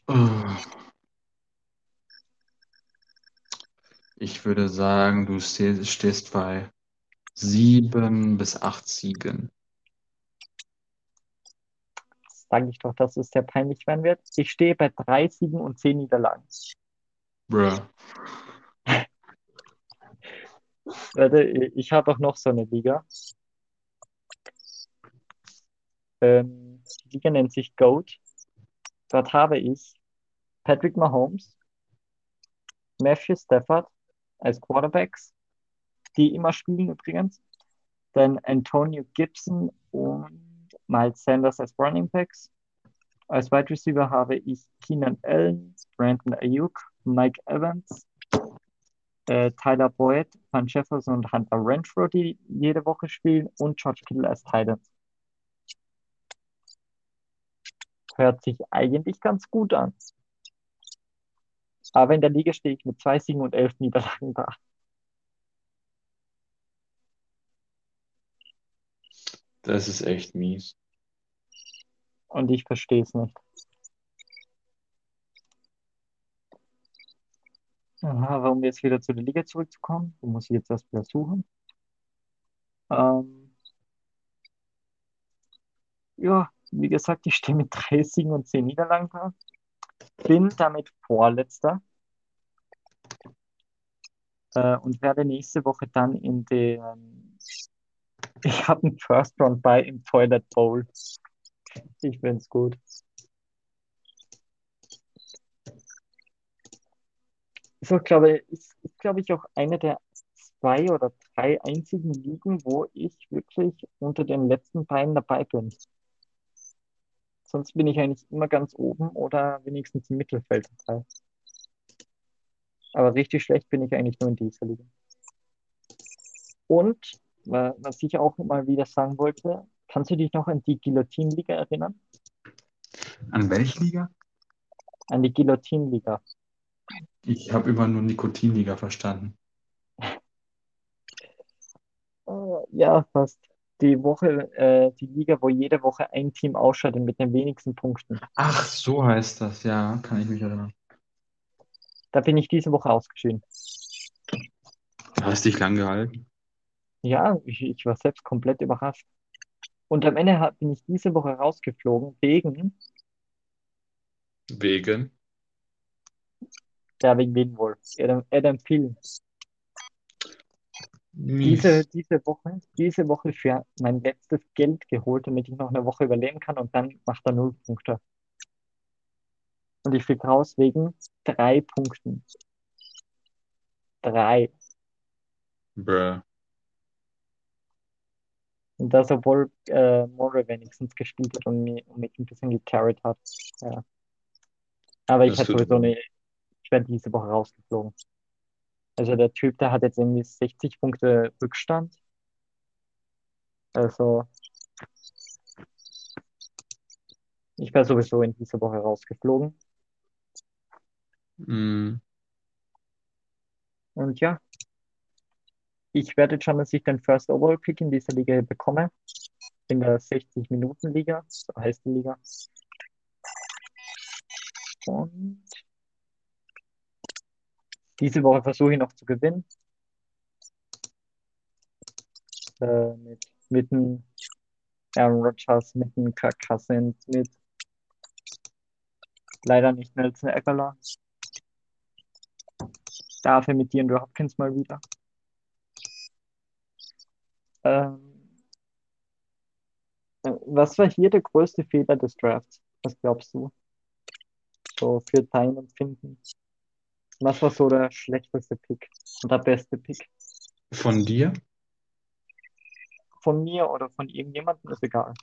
äh, ich würde sagen, du stehst bei sieben bis acht Siegen. Sage ich doch, dass es sehr peinlich werden wird. Ich stehe bei drei Siegen und zehn Niederlagen. Bruh. Warte, ich habe auch noch so eine Liga. Ähm, die Liga nennt sich GOAT. Dort habe ich Patrick Mahomes, Matthew Stafford als Quarterbacks, die immer spielen übrigens. Dann Antonio Gibson und Miles Sanders als Running Backs. Als Wide Receiver habe ich Keenan Allen, Brandon Ayuk, Mike Evans, äh, Tyler Boyd, Van Jefferson und Hunter Renfro, die jede Woche spielen und George Kittle als Titan. Hört sich eigentlich ganz gut an. Aber in der Liga stehe ich mit zwei Siegen und elf Niederlagen da. Das ist echt mies. Und ich verstehe es nicht. Aha, um jetzt wieder zu der Liga zurückzukommen, da muss ich jetzt erst wieder suchen. Ähm, ja, wie gesagt, ich stehe mit drei Siegen und zehn Niederlagen da. bin damit Vorletzter äh, und werde nächste Woche dann in den. Ich habe einen First Round bei im Toilet Bowl. Ich finde es gut. So, glaube ist, ist glaube ich, auch eine der zwei oder drei einzigen Ligen, wo ich wirklich unter den letzten beiden dabei bin. Sonst bin ich eigentlich immer ganz oben oder wenigstens im Mittelfeld dabei. Aber richtig schlecht bin ich eigentlich nur in dieser Liga. Und was ich auch mal wieder sagen wollte, kannst du dich noch an die Guillotine-Liga erinnern? An welche Liga? An die Guillotine-Liga. Ich habe immer nur Nikotinliga verstanden. Äh, ja, fast. Die Woche, äh, die Liga, wo jede Woche ein Team ausscheidet mit den wenigsten Punkten. Ach, so heißt das, ja, kann ich mich erinnern. Da bin ich diese Woche ausgeschieden. Hast dich lang gehalten? Ja, ich, ich war selbst komplett überrascht. Und am Ende hab- bin ich diese Woche rausgeflogen wegen, Wegen? Ja, wegen wohl? Adam, Adam Thielen. Mies. Diese, diese Woche, diese Woche für mein letztes Geld geholt, damit ich noch eine Woche überleben kann und dann macht er null Punkte. Und ich flieg raus wegen drei Punkten. Drei. Bruh. Und das, obwohl äh, More wenigstens gespielt hat und mich, und mich ein bisschen gecarried hat. Ja. Aber ich hatte sowieso eine, ich werde diese Woche rausgeflogen. Also der Typ, der hat jetzt irgendwie 60 Punkte Rückstand. Also ich wäre sowieso in dieser Woche rausgeflogen. Mm. Und ja, ich werde jetzt schauen, dass ich den First Overall Pick in dieser Liga bekomme. In der 60-Minuten-Liga, so heißt die Liga. Und diese Woche versuche ich noch zu gewinnen. Äh, mit, mit dem Aaron Rodgers, mit dem Kirk Cousins, mit leider nicht Nelson Aguilar. Dafür mit dir und Hopkins mal wieder. Ähm, äh, was war hier der größte Fehler des Drafts? Was glaubst du? So für dein Empfinden. Was war so der schlechteste Pick und der beste Pick? Von dir? Von mir oder von irgendjemandem ist egal.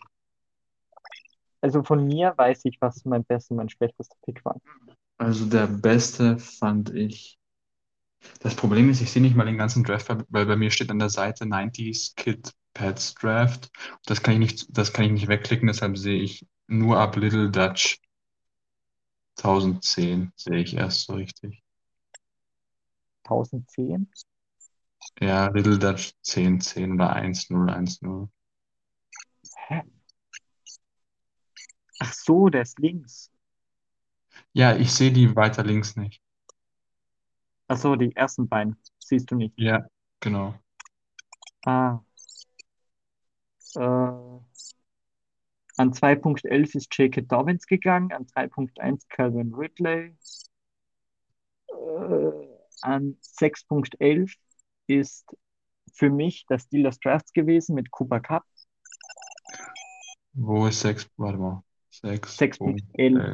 Also von mir weiß ich, was mein bester und mein schlechtester Pick war. Also der beste fand ich. Das Problem ist, ich sehe nicht mal den ganzen Draft, weil bei mir steht an der Seite 90s Kid Pets Draft. Das kann ich nicht, das kann ich nicht wegklicken, deshalb sehe ich nur ab Little Dutch 1010 sehe ich erst so richtig. 1010? Ja, Little Dutch 1010 oder 1010. Hä? Ach so, der ist links. Ja, ich sehe die weiter links nicht. Ach so, die ersten beiden siehst du nicht. Ja, genau. Ah. Äh, an 2.11 ist J.K. Dobbins gegangen, an 3.1 Calvin Ridley. Äh, an 6.11 ist für mich das Deal des Drafts gewesen mit Cooper Cup. Wo ist 6? Warte mal. 6. 6.11,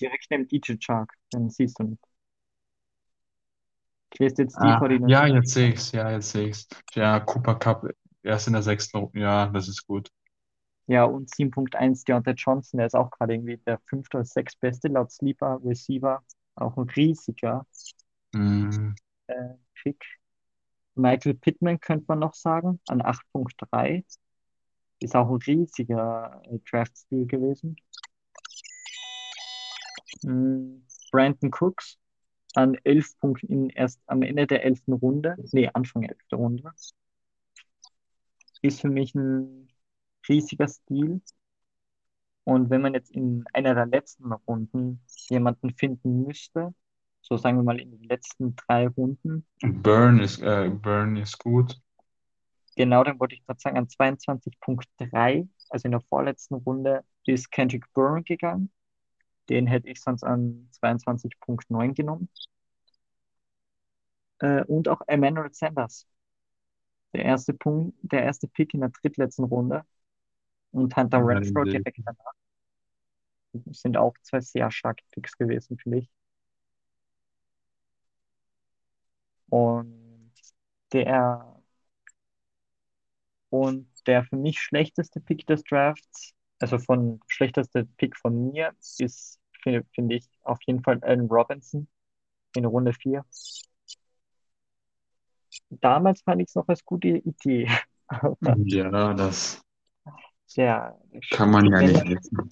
direkt neben DJ Chark, den siehst du nicht. Ich lese jetzt die Ah, Koordinaten. ja, jetzt sehe ich's. Ja, jetzt sehe ich's. Ja, Cooper Cup erst in der sechsten Runde. Ja, das ist gut. Ja, und 7.1 Deontay Johnson, der ist auch gerade irgendwie der fünfte oder sechstbeste laut Sleeper Receiver. Auch ein riesiger Mm, äh, Pick. Michael Pittman könnte man noch sagen, an 8.3. Ist auch ein riesiger äh, Draft-Stil gewesen. Mm, Brandon Cooks an 11 Punkten erst am Ende der 11. Runde, nee, Anfang 11. Runde. Ist für mich ein riesiger Stil. Und wenn man jetzt in einer der letzten Runden jemanden finden müsste, so sagen wir mal in den letzten drei Runden, Burn ist, äh, Burn ist gut. genau, dann wollte ich gerade sagen, an 22.3, also in der vorletzten Runde, ist Kendrick Bourne gegangen. Den hätte ich sonst an 22.9 genommen. Äh, und auch Emmanuel Sanders. Der erste Punkt, der erste Pick in der drittletzten Runde. Und Hunter Renfro direkt danach. Das sind auch zwei sehr starke Picks gewesen, finde ich. Und der, und der für mich schlechteste Pick des Drafts, also von schlechteste Pick von mir, ist, finde find ich, auf jeden Fall Allen Robinson in Runde 4. Damals fand ich es noch als gute Idee. Ja, das der, kann man ja nicht wissen.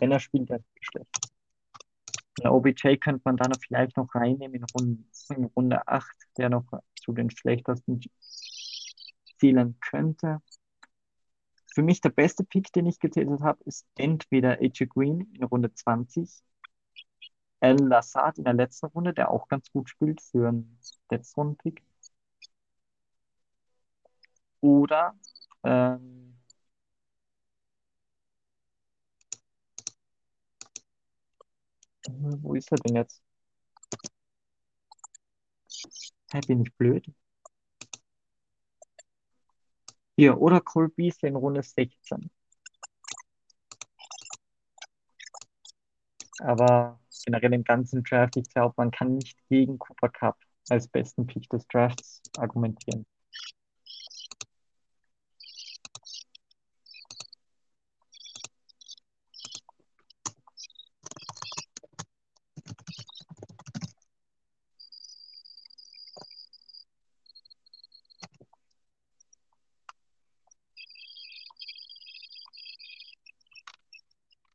wenn er spielt, dann ist schlecht. Eine OBJ könnte man dann vielleicht noch reinnehmen in Runde, in Runde 8, der noch zu den schlechtesten zählen könnte. Für mich der beste Pick, den ich getätigt habe, ist entweder AJ Green in Runde 20, Alan Lazard in der letzten Runde, der auch ganz gut spielt für einen Letztrunden-Pick, oder ähm, wo ist er denn jetzt? Hä, bin ich blöd? Hier, oder Cole Beasley in Runde 16. Aber generell im ganzen Draft, ich glaube, man kann nicht gegen Cooper Cup als besten Pick des Drafts argumentieren.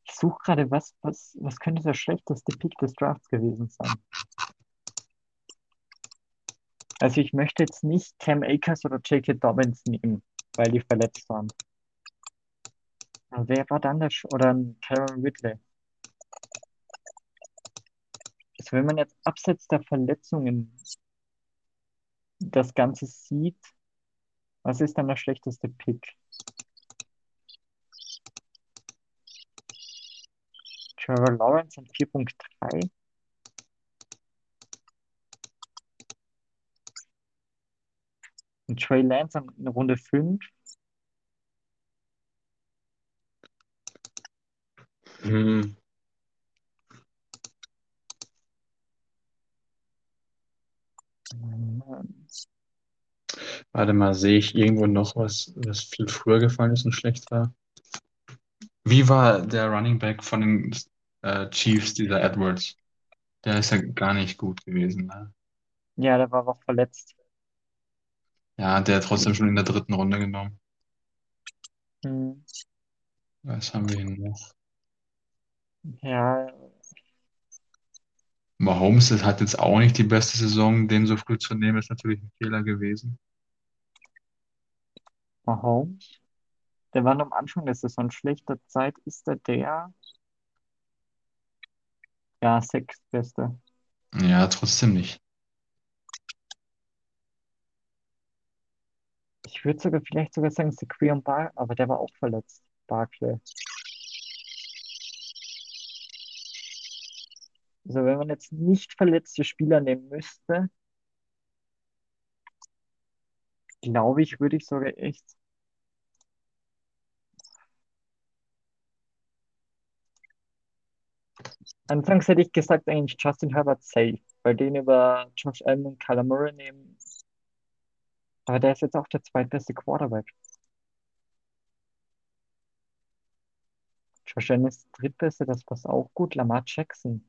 Ich suche gerade, was, was, was könnte der schlechteste Pick des Drafts gewesen sein? Also ich möchte jetzt nicht Cam Akers oder J.K. Dobbins nehmen, weil die verletzt waren. Wer war dann der, Sch oder Karen Ridley? Also wenn man jetzt abseits der Verletzungen das Ganze sieht, was ist dann der schlechteste Pick? Trevor Lawrence an 4.3. Und Trey Lance an- in Runde 5. Hm. Warte mal, sehe ich irgendwo noch was, was viel früher gefallen ist und schlecht war? Wie war der Running Back von den äh, Chiefs, dieser Edwards? Der ist ja gar nicht gut gewesen, ne? Ja, der war auch verletzt. Ja, der hat trotzdem schon in der dritten Runde genommen. Hm. Was haben wir hier noch? Ja, Mahomes ist- hat jetzt auch nicht die beste Saison, den so früh zu nehmen, ist natürlich ein Fehler gewesen. Mahomes. Der war noch am Anfang der Saison schlechter Zeit. Ist er der? Ja, sechstbeste. Ja, trotzdem nicht. Ich würde sogar vielleicht sogar sagen Saquon Bar, aber der war auch verletzt. Barkley. Also wenn man jetzt nicht verletzte Spieler nehmen müsste, glaube ich, würde ich sogar echt. Anfangs hätte ich gesagt, eigentlich Justin Herbert safe, weil den über Josh Allen und Kyler Murray nehmen. Aber der ist jetzt auch der zweitbeste Quarterback. Josh Allen ist drittbeste, das passt auch gut. Lamar Jackson.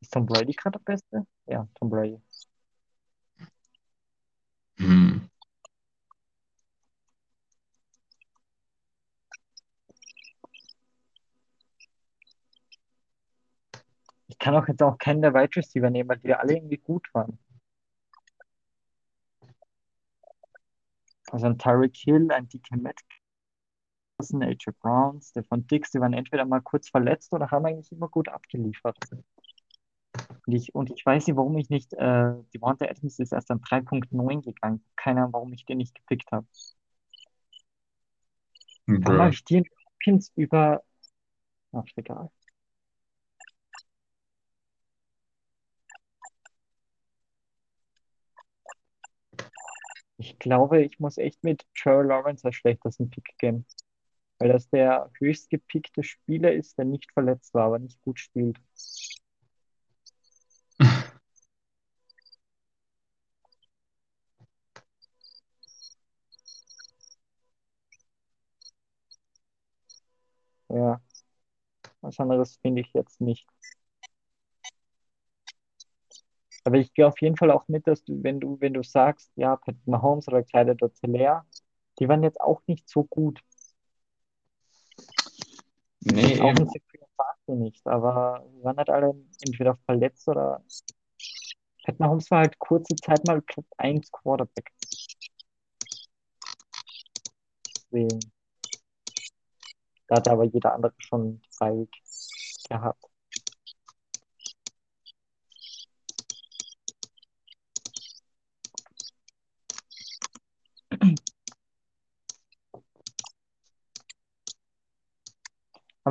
Ist Tom Brady gerade der Beste? Ja, Tom Brady. Hm. Ich kann auch jetzt auch keinen der Wide Receiver nehmen, weil die alle irgendwie gut waren. Also ein Tyreek Hill, ein DK Metcalf, ein AJ Brown, Stefan Diggs, die waren entweder mal kurz verletzt oder haben eigentlich immer gut abgeliefert. Und ich, und ich weiß nicht, warum ich nicht, äh, Devonta Adams ist erst an 3.9 gegangen. Keine Ahnung, warum ich den nicht gepickt habe. Bruh. habe ich den, Hopkins über. Ach, egal. Ich glaube, ich muss echt mit Trevor Lawrence als schlechtesten Pick gehen. Weil das der höchst gepickte Spieler ist, der nicht verletzt war, aber nicht gut spielt. Ja, was anderes finde ich jetzt nicht. Aber ich gehe auf jeden Fall auch mit, dass du, wenn du, wenn du sagst, ja, Patrick Mahomes oder Clyde Edwards-Helaire, die waren jetzt auch nicht so gut. Nee, Auch eben. ein nicht, aber die waren halt alle entweder verletzt oder Pat Mahomes war halt kurze Zeit mal Platz 1 Quarterback. Deswegen. Da hat aber jeder andere schon drei gehabt.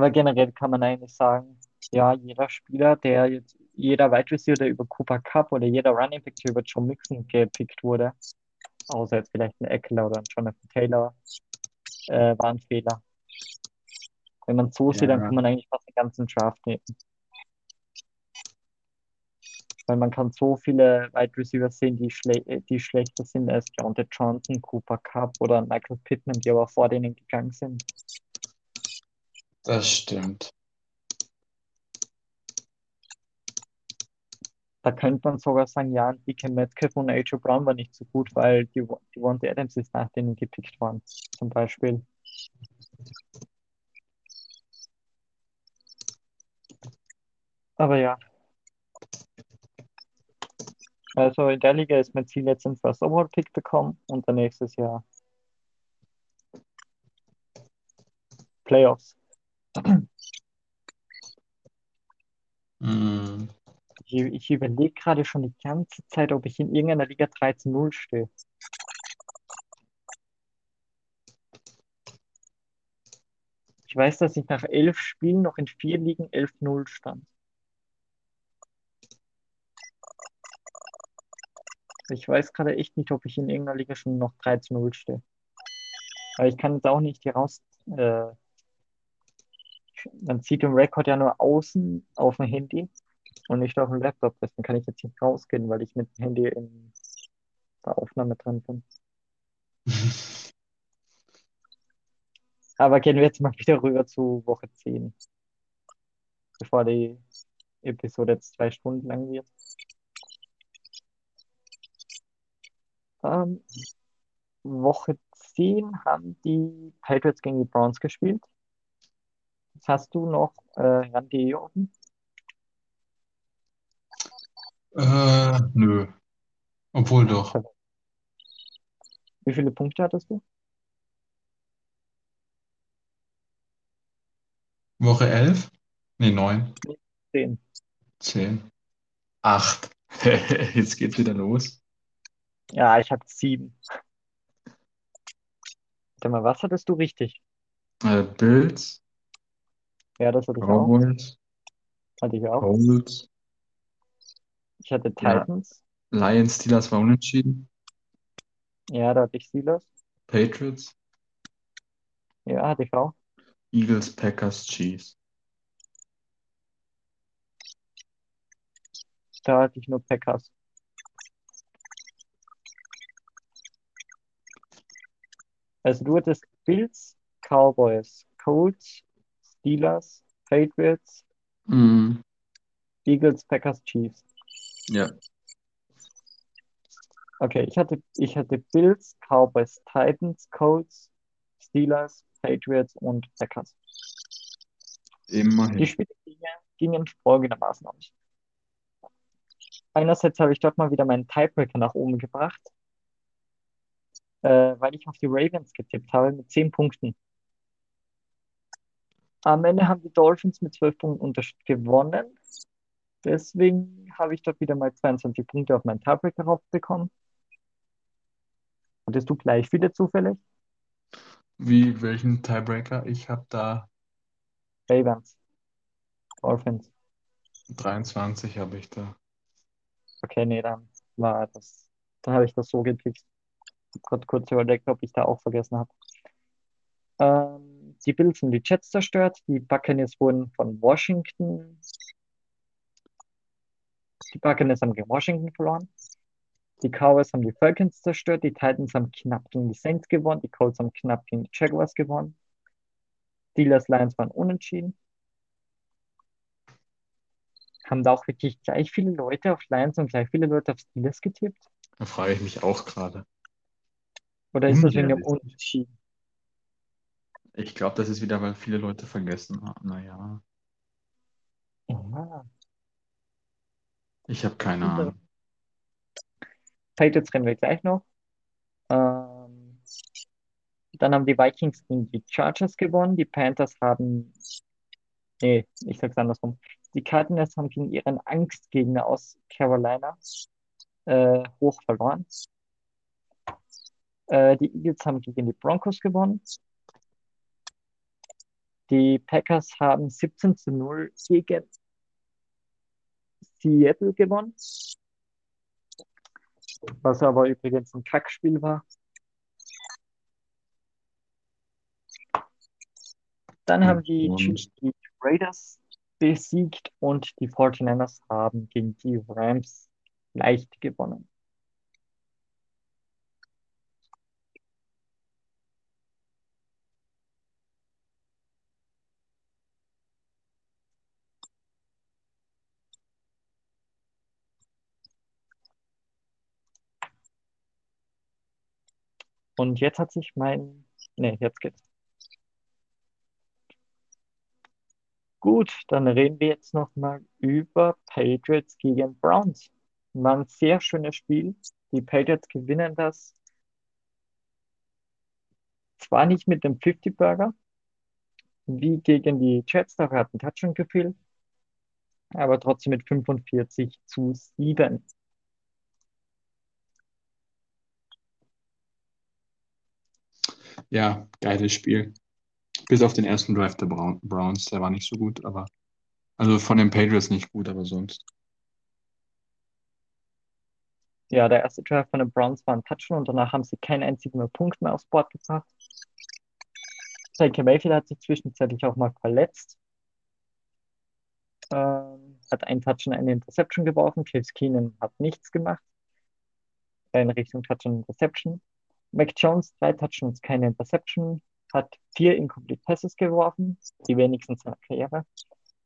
Aber generell kann man eigentlich sagen, ja, jeder Spieler, der jetzt, jeder Wide Receiver, der über Cooper Cup oder jeder Running Back, der über Joe Mixon gepickt wurde, außer jetzt vielleicht ein Eckler oder ein Jonathan Taylor, äh, war ein Fehler. Wenn man so sieht, dann Ja. kann man eigentlich fast den ganzen Draft nehmen. Weil man kann so viele Wide Receiver sehen, die, schle die schlechter sind als Deontay Johnson, Cooper Cup oder Michael Pittman, die aber vor denen gegangen sind. Das stimmt. Da könnte man sogar sagen, ja, DK Metcalf und AJ Brown war nicht so gut, weil die, die Devontae Adams ist nach denen gepickt worden, zum Beispiel. Aber ja. Also in der Liga ist mein Ziel jetzt einen First Overall Pick bekommen und dann nächstes Jahr Playoffs. Mm. Ich, ich überlege gerade schon die ganze Zeit, ob ich in irgendeiner Liga 13-0 stehe. Ich weiß, dass ich nach elf Spielen noch in vier Ligen 11-0 stand. Ich weiß gerade echt nicht, ob ich in irgendeiner Liga schon noch 13-0 stehe. Aber ich kann jetzt auch nicht hier raus. Äh, man sieht den Rekord ja nur außen auf dem Handy und nicht auf dem Laptop. Deswegen kann ich jetzt nicht rausgehen, weil ich mit dem Handy in der Aufnahme dran bin. Aber gehen wir jetzt mal wieder rüber zu Woche 10, bevor die Episode jetzt zwei Stunden lang wird. Ähm, Woche 10 haben die Patriots gegen die Browns gespielt. Jetzt hast du noch äh, Randy offen. Äh, nö. Obwohl doch. Wie viele Punkte hattest du? Woche 11? Nee, 9, 10. 10, 8. Jetzt geht's wieder los. Ja, ich hatte 7. Warte mal, was hattest du richtig? Äh, Bills, Ja, das hatte ich auch. Cowboys, Hatte ich auch. Colts, Ich hatte Ja. Titans. Lions, Steelers war unentschieden. Ja, da hatte ich Steelers. Patriots, Ja, hatte ich auch. Eagles, Packers, Chiefs. Da hatte ich nur Packers. Also du hattest Bills, Cowboys, Colts, Steelers, Patriots, Mm, Eagles, Packers, Chiefs. ja. Okay, ich hatte, ich hatte Bills, Cowboys, Titans, Colts, Steelers, Patriots und Packers. Die Immerhin. Spiele gingen, gingen folgendermaßen aus. Einerseits habe ich dort mal wieder meinen Tiebreaker nach oben gebracht, äh, weil ich auf die Ravens getippt habe mit 10 Punkten. Am Ende haben die Dolphins mit 12 Punkten Unterschied gewonnen. Deswegen habe ich dort wieder mal 22 Punkte auf meinen Tiebreaker raufbekommen. Hattest du gleich viele zufällig? Wie, welchen Tiebreaker? Ich habe da Ravens. Dolphins. 23 habe ich da. Okay, nee, dann war das. Dann habe ich das so gepickt. Ich habe gerade kurz überlegt, ob ich da auch vergessen habe. Ähm, die Bills haben die Jets zerstört. Die Buccaneers wurden von Washington. Die Buccaneers haben gegen Washington verloren. Die Cowboys haben die Falcons zerstört. Die Titans haben knapp gegen die Saints gewonnen. Die Colts haben knapp gegen die Jaguars gewonnen. Steelers Lions waren unentschieden. Haben da auch wirklich gleich viele Leute auf Lions und gleich viele Leute auf Steelers getippt? Da frage ich mich auch gerade. Oder ist das wegen dem Unrealistisch. Ich glaube, das ist wieder, weil viele Leute vergessen haben. Naja, Ja. ich habe keine Viele. Ahnung. Patriots reden wir gleich noch. Ähm, dann haben die Vikings gegen die Chargers gewonnen. Die Panthers haben, nee, ich sag's andersrum. Die Cardinals haben gegen ihren Angstgegner aus Carolina äh, hoch verloren. Äh, die Eagles haben gegen die Broncos gewonnen. Die Packers haben 17 zu 0 gegen Seattle gewonnen, was aber übrigens ein Kackspiel war. Dann haben die Chiefs die Raiders besiegt und die 49ers haben gegen die Rams leicht gewonnen. Und jetzt hat sich mein, nee, jetzt geht's. Gut, dann reden wir jetzt noch mal über Patriots gegen Browns. War ein sehr schönes Spiel. Die Patriots gewinnen das zwar nicht mit dem 50-Burger, wie gegen die Jets, da hat ein Touchdown gefehlt, aber trotzdem mit 45 zu 7. ja, geiles Spiel. Bis auf den ersten Drive der Brown Browns, der war nicht so gut, aber also von den Patriots nicht gut, aber sonst. Ja, der erste Drive von den Browns war ein Touchdown und danach haben sie keinen einzigen Punkt mehr aufs Board gebracht. Baker Mayfield hat sich zwischenzeitlich auch mal verletzt. Ähm, hat einen Touchdown, eine Interception geworfen. Case Keenan hat nichts gemacht. In Richtung Touchdown Interception. Mac Jones, drei Touchdowns, keine Interception. Hat vier Incomplete Passes geworfen, die wenigsten seiner Karriere.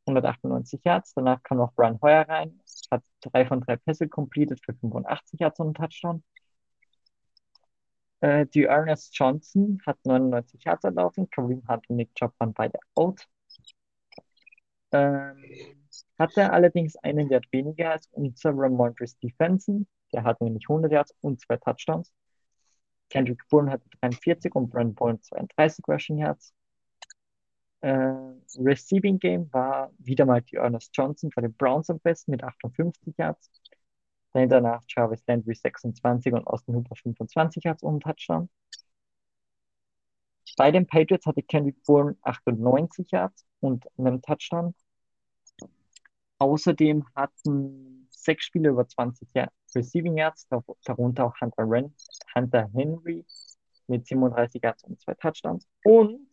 198 Yards. Danach kam noch Brian Hoyer rein, hat drei von drei Pässe completed für 85 Yards und einen Touchdown. Äh, die Ernest Johnson hat 99 Yards erlaufen. Kareem Hunt und Nick Chubb waren beide out. Ähm, hatte allerdings einen Yard weniger als unser Ramondre Stevenson. Der hat nämlich 100 Yards und zwei Touchdowns. Kendrick Bourne hatte 43 und Brent Bourne 32 Rushing Yards. Äh, Receiving Game war wieder mal die Ernest Johnson bei den Browns am besten mit 58 Yards. Dann danach Jarvis Landry 26 und Austin Hooper 25 Yards und Touchdown. Bei den Patriots hatte Kendrick Bourne 98 Yards und einen Touchdown. Außerdem hatten sechs Spieler über 20 Yards Receiving Yards, dar- darunter auch Hunter, Ren, Hunter Henry mit 37 Yards und zwei Touchdowns. Und,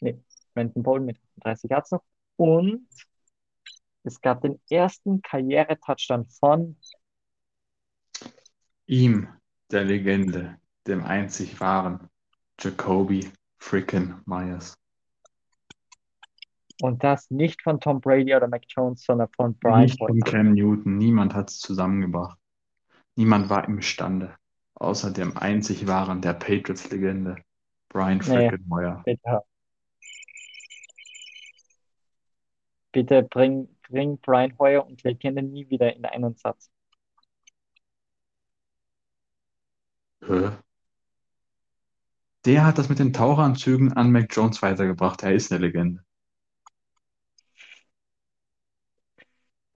nee, Brandon Bolden mit 30 Yards noch. Und es gab den ersten Karriere-Touchdown von, Ihm, der Legende, dem einzig wahren Jacoby Frickin Myers. Und das nicht von Tom Brady oder Mac Jones, sondern von Brian Nicht von. Cam Newton. Niemand hat es zusammengebracht. Niemand war imstande. Außer dem einzig wahren, der Patriots-Legende, Brian Nee, Frickin Hoyer. bitte. Bitte bring, bring Brian Hoyer und Legende nie wieder in einen Satz. Hä? Der hat das mit den Taucheranzügen an Mac Jones weitergebracht. Er ist eine Legende.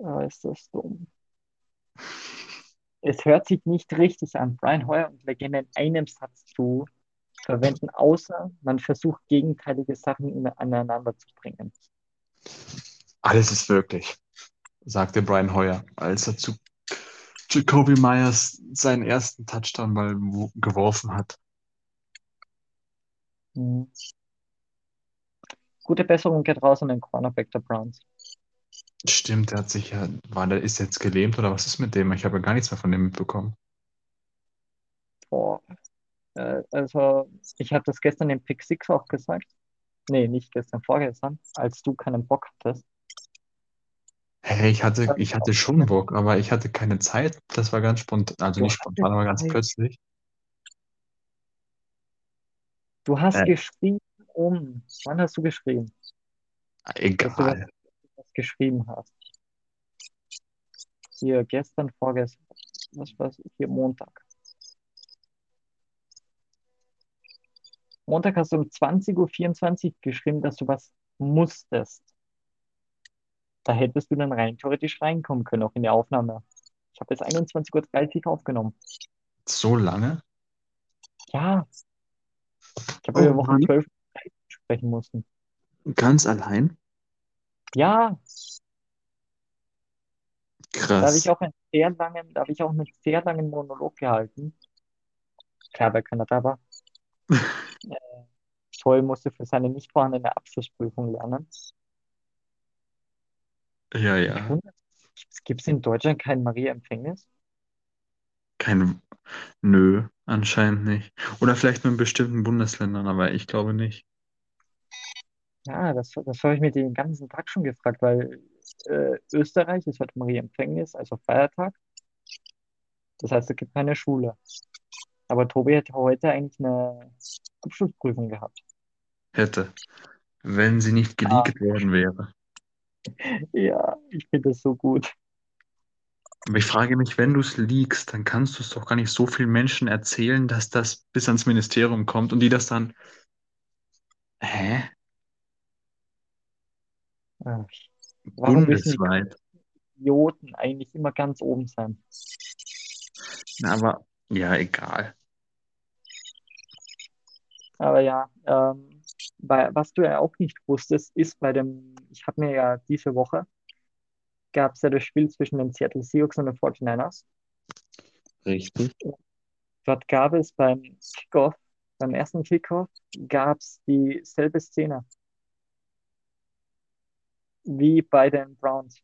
Ah, ist das dumm. Es hört sich nicht richtig an. Brian Hoyer und Legende in einem Satz zu verwenden, außer man versucht gegenteilige Sachen in- aneinander zu bringen. Alles ist möglich, sagte Brian Hoyer, als er zu Jacoby Myers seinen ersten Touchdown-Ball wo- geworfen hat. Mhm. Gute Besserung geht raus an den Cornerback der Browns. Stimmt, der hat sich ja, war der ist jetzt gelähmt oder was ist mit dem? Ich habe ja gar nichts mehr von dem mitbekommen. Boah. Äh, also, ich habe das gestern im Pick Six auch gesagt. Nee, nicht gestern, vorgestern, als du keinen Bock hattest. Hey, ich hatte, ich hatte schon Bock, aber ich hatte keine Zeit. Das war ganz spontan, also Du nicht spontan, aber ganz Zeit. plötzlich. Du hast Äh. geschrieben um. Wann hast du geschrieben? Dass du was, Egal. Geschrieben hast. Hier, gestern, vorgestern. Was war hier Montag? Montag hast du um 20.24 Uhr geschrieben, dass du was musstest. Da hättest du dann rein theoretisch reinkommen können, auch in die Aufnahme. Ich habe jetzt 21.30 Uhr aufgenommen. So lange? Ja, ich habe Oh über Woche Mann. 12 sprechen mussten. Ganz allein? Ja, da habe Krass. ich auch einen sehr langen, da habe ich auch einen sehr langen Monolog gehalten. Klar, weil keiner da war. Äh, Joel musste für seine nicht vorhandene Abschlussprüfung lernen. Ja, Ich ja. wundere mich, gibt es in Deutschland kein Maria-Empfängnis? Kein, nö, anscheinend nicht. Oder vielleicht nur in bestimmten Bundesländern, aber ich glaube nicht. Ja, das, das habe ich mir den ganzen Tag schon gefragt, weil äh, Österreich ist heute Maria-Empfängnis, also Feiertag. Das heißt, es gibt keine Schule. Aber Tobi hätte heute eigentlich eine Abschlussprüfung gehabt. Hätte. Wenn sie nicht Ah, geleakt worden wäre. ja, ich finde das so gut. Aber ich frage mich, wenn du es leakst, dann kannst du es doch gar nicht so vielen Menschen erzählen, dass das bis ans Ministerium kommt und die das dann. Hä? Warum Bundesweit. Idioten eigentlich immer ganz oben sein? Na, aber ja, egal. Aber ja, ähm, bei, was du ja auch nicht wusstest, ist bei dem, ich habe mir ja diese Woche, gab es ja das Spiel zwischen den Seattle Seahawks und den 49ers. Richtig. Dort gab es beim Kickoff, beim ersten Kickoff, gab es dieselbe Szene wie bei den Browns.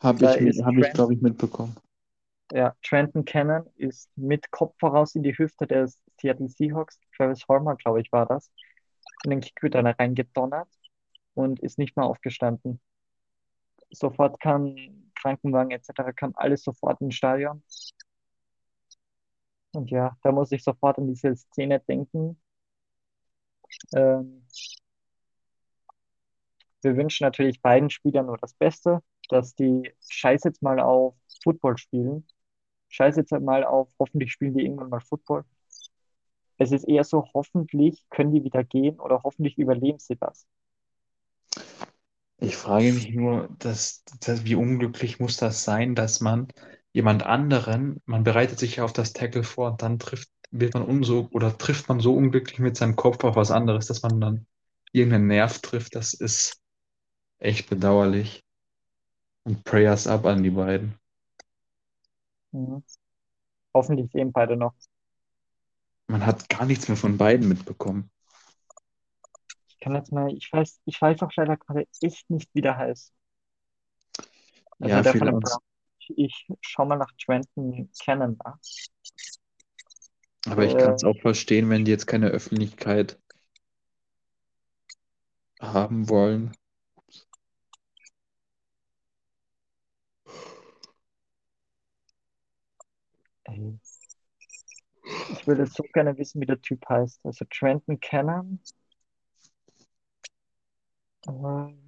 Habe ich, hab ich glaube ich, mitbekommen. ja, Trenton Cannon ist mit Kopf voraus in die Hüfte des Seattle Seahawks. Travis Homer, glaube ich, war das. In den Kickreturner reingedonnert und ist nicht mehr aufgestanden. Sofort kam Krankenwagen etc., kam alles sofort ins Stadion. Und ja, da muss ich sofort an diese Szene denken. Ähm, wir wünschen natürlich beiden Spielern nur das Beste, dass die Scheiß jetzt mal auf Football spielen. Scheiß jetzt mal auf, hoffentlich spielen die irgendwann mal Football. Es ist eher so, hoffentlich können die wieder gehen oder hoffentlich überleben sie das. Ich frage mich nur, dass, dass, wie unglücklich muss das sein, dass man jemand anderen, man bereitet sich ja auf das Tackle vor und dann trifft, wird man umso oder trifft man so unglücklich mit seinem Kopf auf was anderes, dass man dann irgendeinen Nerv trifft. Das ist echt bedauerlich. Und Prayers up an die beiden. Mhm. Hoffentlich sehen beide noch. Man hat gar nichts mehr von beiden mitbekommen. Ich kann jetzt mal, ich weiß, ich weiß auch leider gerade echt nicht, wie der heißt. Also Ja, der von. Browns. Ich, schau mal nach Trenton Cannon nach. Aber ich kann Äh, es auch verstehen, wenn die jetzt keine Öffentlichkeit haben wollen. Ich würde so gerne wissen, wie der Typ heißt. Also Trenton Cannon. Ähm,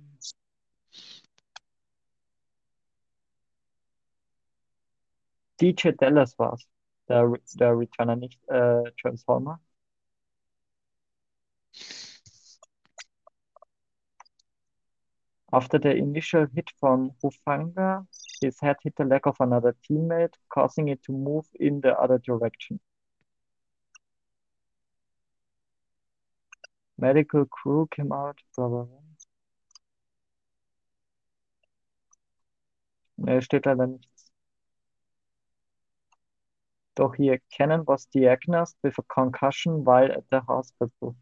DJ Dallas war's. Der, der Returner, nicht äh, Travis Homer. After the initial hit from Hufanga, his head hit the leg of another teammate, causing it to move in the other direction. Medical crew came out, bla bla bla. Ne, steht leider nichts. Doch hier, Cannon was diagnosed with a concussion while at the hospital.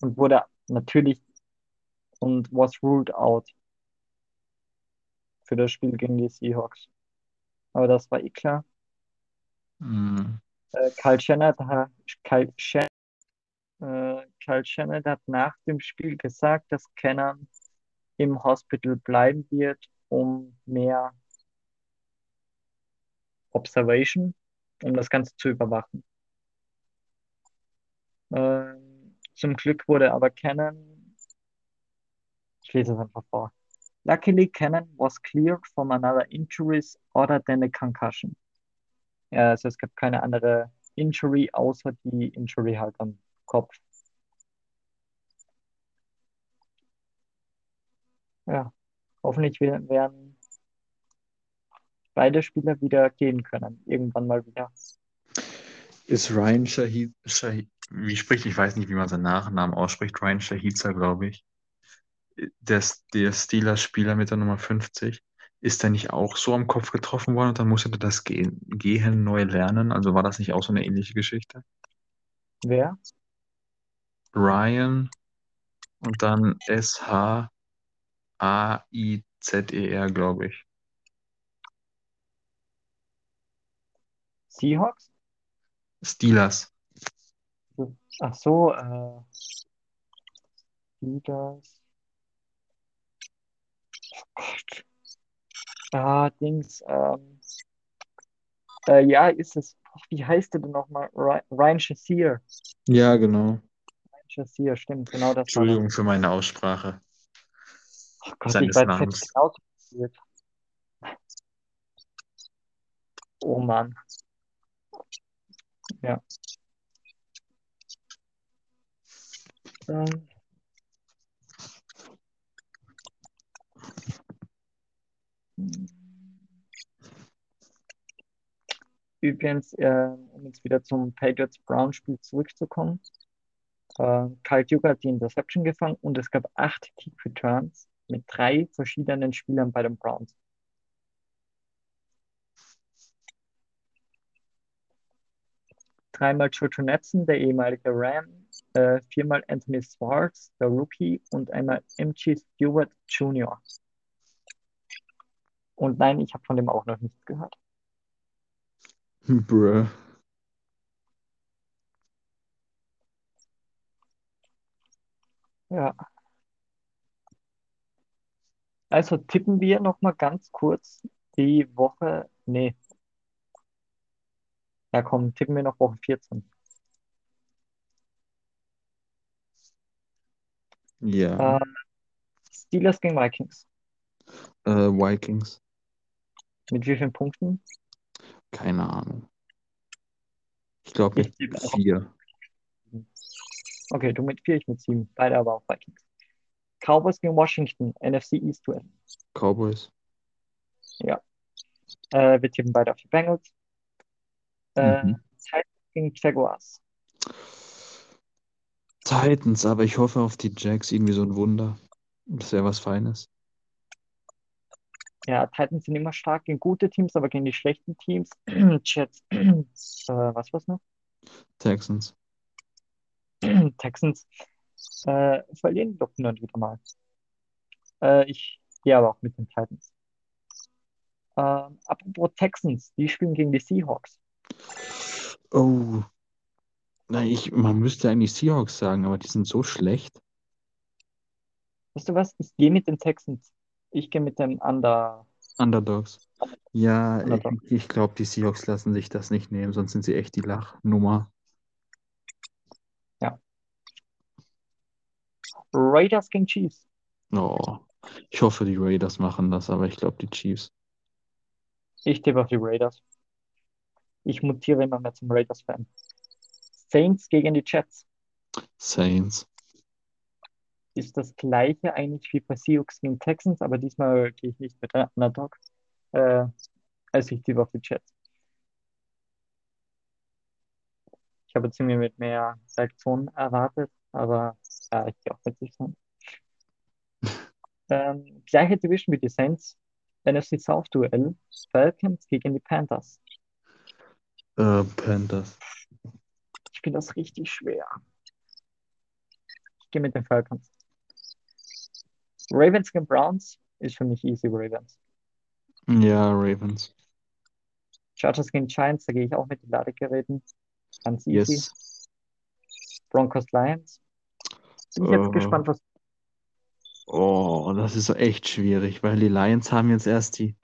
Und wurde natürlich und was ruled out für das Spiel gegen die Seahawks. Aber das war eh klar. Hm. Äh, Kyle Shanahan, hat- Kyle Shan äh, Kyle Shanahan hat nach dem Spiel gesagt, dass Cannon im Hospital bleiben wird, um mehr Observation, um das Ganze zu überwachen. Ähm, zum Glück wurde aber Cannon, ich lese es einfach vor. Luckily, Cannon was cleared from another injuries other than a concussion. Ja, also es gab keine andere Injury außer die Injury halt am Kopf. Ja, hoffentlich we- werden beide Spieler wieder gehen können. Irgendwann mal wieder. Ist Ryan Shahid, Shahid, wie spricht, ich weiß nicht, wie man seinen Nachnamen ausspricht, Ryan Shahiza, glaube ich. Der, der Steelers-Spieler mit der Nummer 50. Ist der nicht auch so am Kopf getroffen worden und dann musste er das Gehen, Gehen neu lernen? Also war das nicht auch so eine ähnliche Geschichte? Wer? Ryan und dann S-H-A-I-Z-E-R, glaube ich. Seahawks? Steelers. Ach so, äh, Steelers. Oh Gott. Ah, Dings, ähm, äh, ja, ist es. Wie heißt der denn nochmal? Ry- Ryan Shazier. Ja, genau. Ryan Shazier, stimmt, genau das. Entschuldigung für meine Aussprache Oh Gott, ich seines weiß jetzt Namens. genau, passiert. Oh Mann. Ja. Ähm, Übrigens, äh, um jetzt wieder zum Patriots-Brown-Spiel zurückzukommen. Äh, Kyle Duke hat die Interception gefangen und es gab acht Kick Returns mit drei verschiedenen Spielern bei den Browns. Dreimal Jojo Netson, der ehemalige Ram, äh, viermal Anthony Swartz, der Rookie, und einmal MG Stewart Jr. Und nein, ich habe von dem auch noch nichts gehört. Bruh. Ja. Also tippen wir noch mal ganz kurz die Woche. Nee. Ja, komm, tippen wir noch Woche 14. Ja. Äh, Steelers gegen Vikings. Äh, Vikings. Mit wie vielen Punkten? Keine Ahnung. Ich glaube mit vier. Okay, du mit vier, ich mit sieben. Beide aber auch Vikings. Cowboys gegen Washington, NFC East Duell. Cowboys. Ja. Äh, wir tippen beide auf die Bengals. Äh, Mhm. Titans gegen Jaguars. Titans, aber ich hoffe auf die Jacks irgendwie so ein Wunder. Das wäre was Feines. Ja, Titans sind immer stark gegen gute Teams, aber gegen die schlechten Teams. Jets. äh, was war's noch? Texans. Texans äh, verlieren doch nur wieder mal. Äh, ich gehe aber auch mit den Titans. Ähm, apropos Texans, die spielen gegen die Seahawks. Oh. Na, ich, man müsste eigentlich Seahawks sagen, aber die sind so schlecht. Weißt du was? Ich gehe mit den Texans. Ich gehe mit dem Under. Underdogs. Ja, ich, Underdog. ich glaube, die Seahawks lassen sich das nicht nehmen, sonst sind sie echt die Lachnummer. Raiders gegen Chiefs. Oh. Ich hoffe, die Raiders machen das, aber ich glaube, die Chiefs. Ich tippe auf die Raiders. Ich mutiere immer mehr zum Raiders-Fan. Saints gegen die Jets. Saints. Ist das gleiche eigentlich wie bei Seahawks gegen Texans, aber diesmal gehe ich nicht mit Underdog. Äh, also ich tippe auf die Jets. Ich habe irgendwie mit mehr Reaktionen erwartet, aber ja, ich gehe auch mit sich. Ähm, gleiche Division wie die Saints, NFC South Duell, Falcons gegen die Panthers. Äh, Panthers. Ich finde das richtig schwer. Ich gehe mit den Falcons. Ravens gegen Browns ist für mich easy Ravens. Ja, Ravens. Chargers gegen Giants, da gehe ich auch mit den Ladegeräten. Ganz easy. Yes. Broncos Lions. Bin ich jetzt Äh, gespannt, was. Oh, das ist echt schwierig, weil die Lions haben jetzt erst die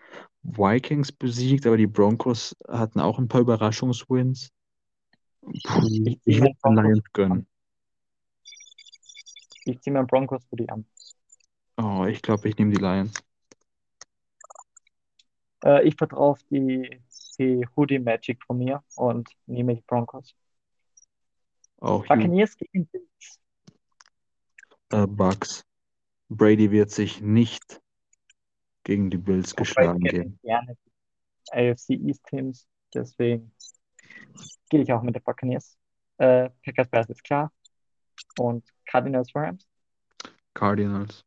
Vikings besiegt, aber die Broncos hatten auch ein paar Überraschungswins. Puh, Ich würde Lions gönnen. Ich ziehe meinen Broncos für die an. Oh, ich glaube, ich nehme die Lions. Äh, ich vertraue auf die, die Hoodie Magic von mir und nehme die Broncos. Auch Buccaneers gegen Bills. äh, Bucks. Brady wird sich nicht gegen die Bills geschlagen ich geben. gerne AFC East Teams, deswegen gehe ich auch mit den Buccaneers. Äh, Packers Bears ist klar. Und Cardinals Rams. Cardinals.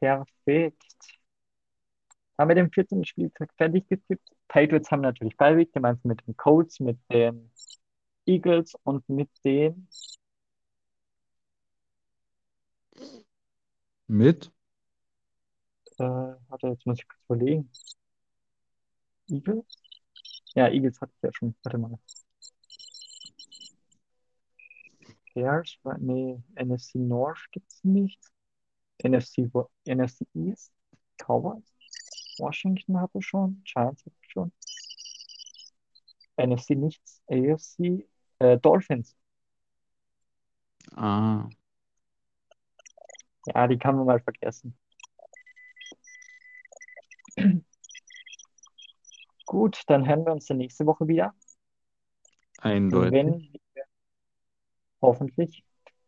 Perfekt. Haben wir den 14. Spieltag fertig getippt? Patriots haben natürlich Beiweg, gemeinsam mit den Colts, mit den Eagles und mit den Mit? Äh, warte, jetzt muss ich kurz überlegen. Eagles? Ja, Eagles hatte ich ja schon. Warte mal. Bears, nee, NFC North gibt's nicht. NFC, NFC East, Cowboys, Washington hatte schon, Giants hatte schon. NFC nichts, AFC, äh, Dolphins. Ah, Ja, die kann man mal vergessen. Gut, dann hören wir uns nächste Woche wieder. eindeutig. Wenn wir, hoffentlich,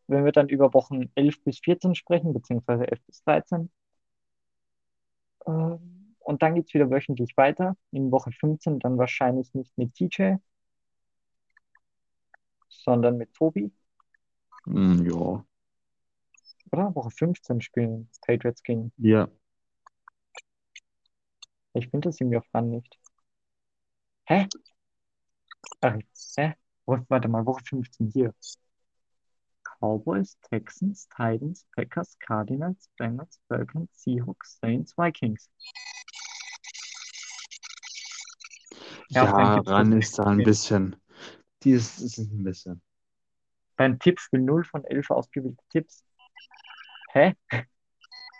wenn wir dann über Wochen 11 bis 14 sprechen, beziehungsweise 11 bis 13. Ähm, und dann geht es wieder wöchentlich weiter. In Woche 15 dann wahrscheinlich nicht mit TJ, sondern mit Tobi. Hm, ja. Oder? Woche 15 spielen Patriots gegen. Ja, Ich finde das irgendwie auf Run nicht. Hä? Ach, hä? Warte mal, Woche 15 hier. Cowboys, Texans, Titans, Packers, Cardinals, Bengals, Falcons, Seahawks, Saints, Vikings. Ja, ja, ran ist da ein bisschen. Die ist, ist ein bisschen. Beim Tippspiel 0 von 11 ausgewählte Tipps. Hä?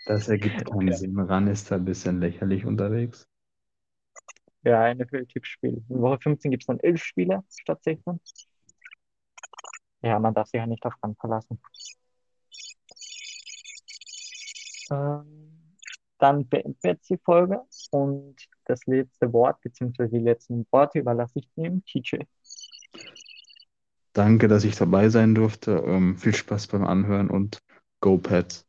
Das ergibt keinen Okay. Sinn. Ran ist da ein bisschen lächerlich unterwegs. Ja, NFL-Tippspiel. In Woche 15 gibt es dann 11 Spiele statt 16. Ja, man darf sich ja nicht auf Rand verlassen. Ähm, dann beenden wir jetzt die Folge und das letzte Wort, beziehungsweise die letzten Worte überlasse ich dem TJ. Danke, dass ich dabei sein durfte. Ähm, viel Spaß beim Anhören und Go Pets.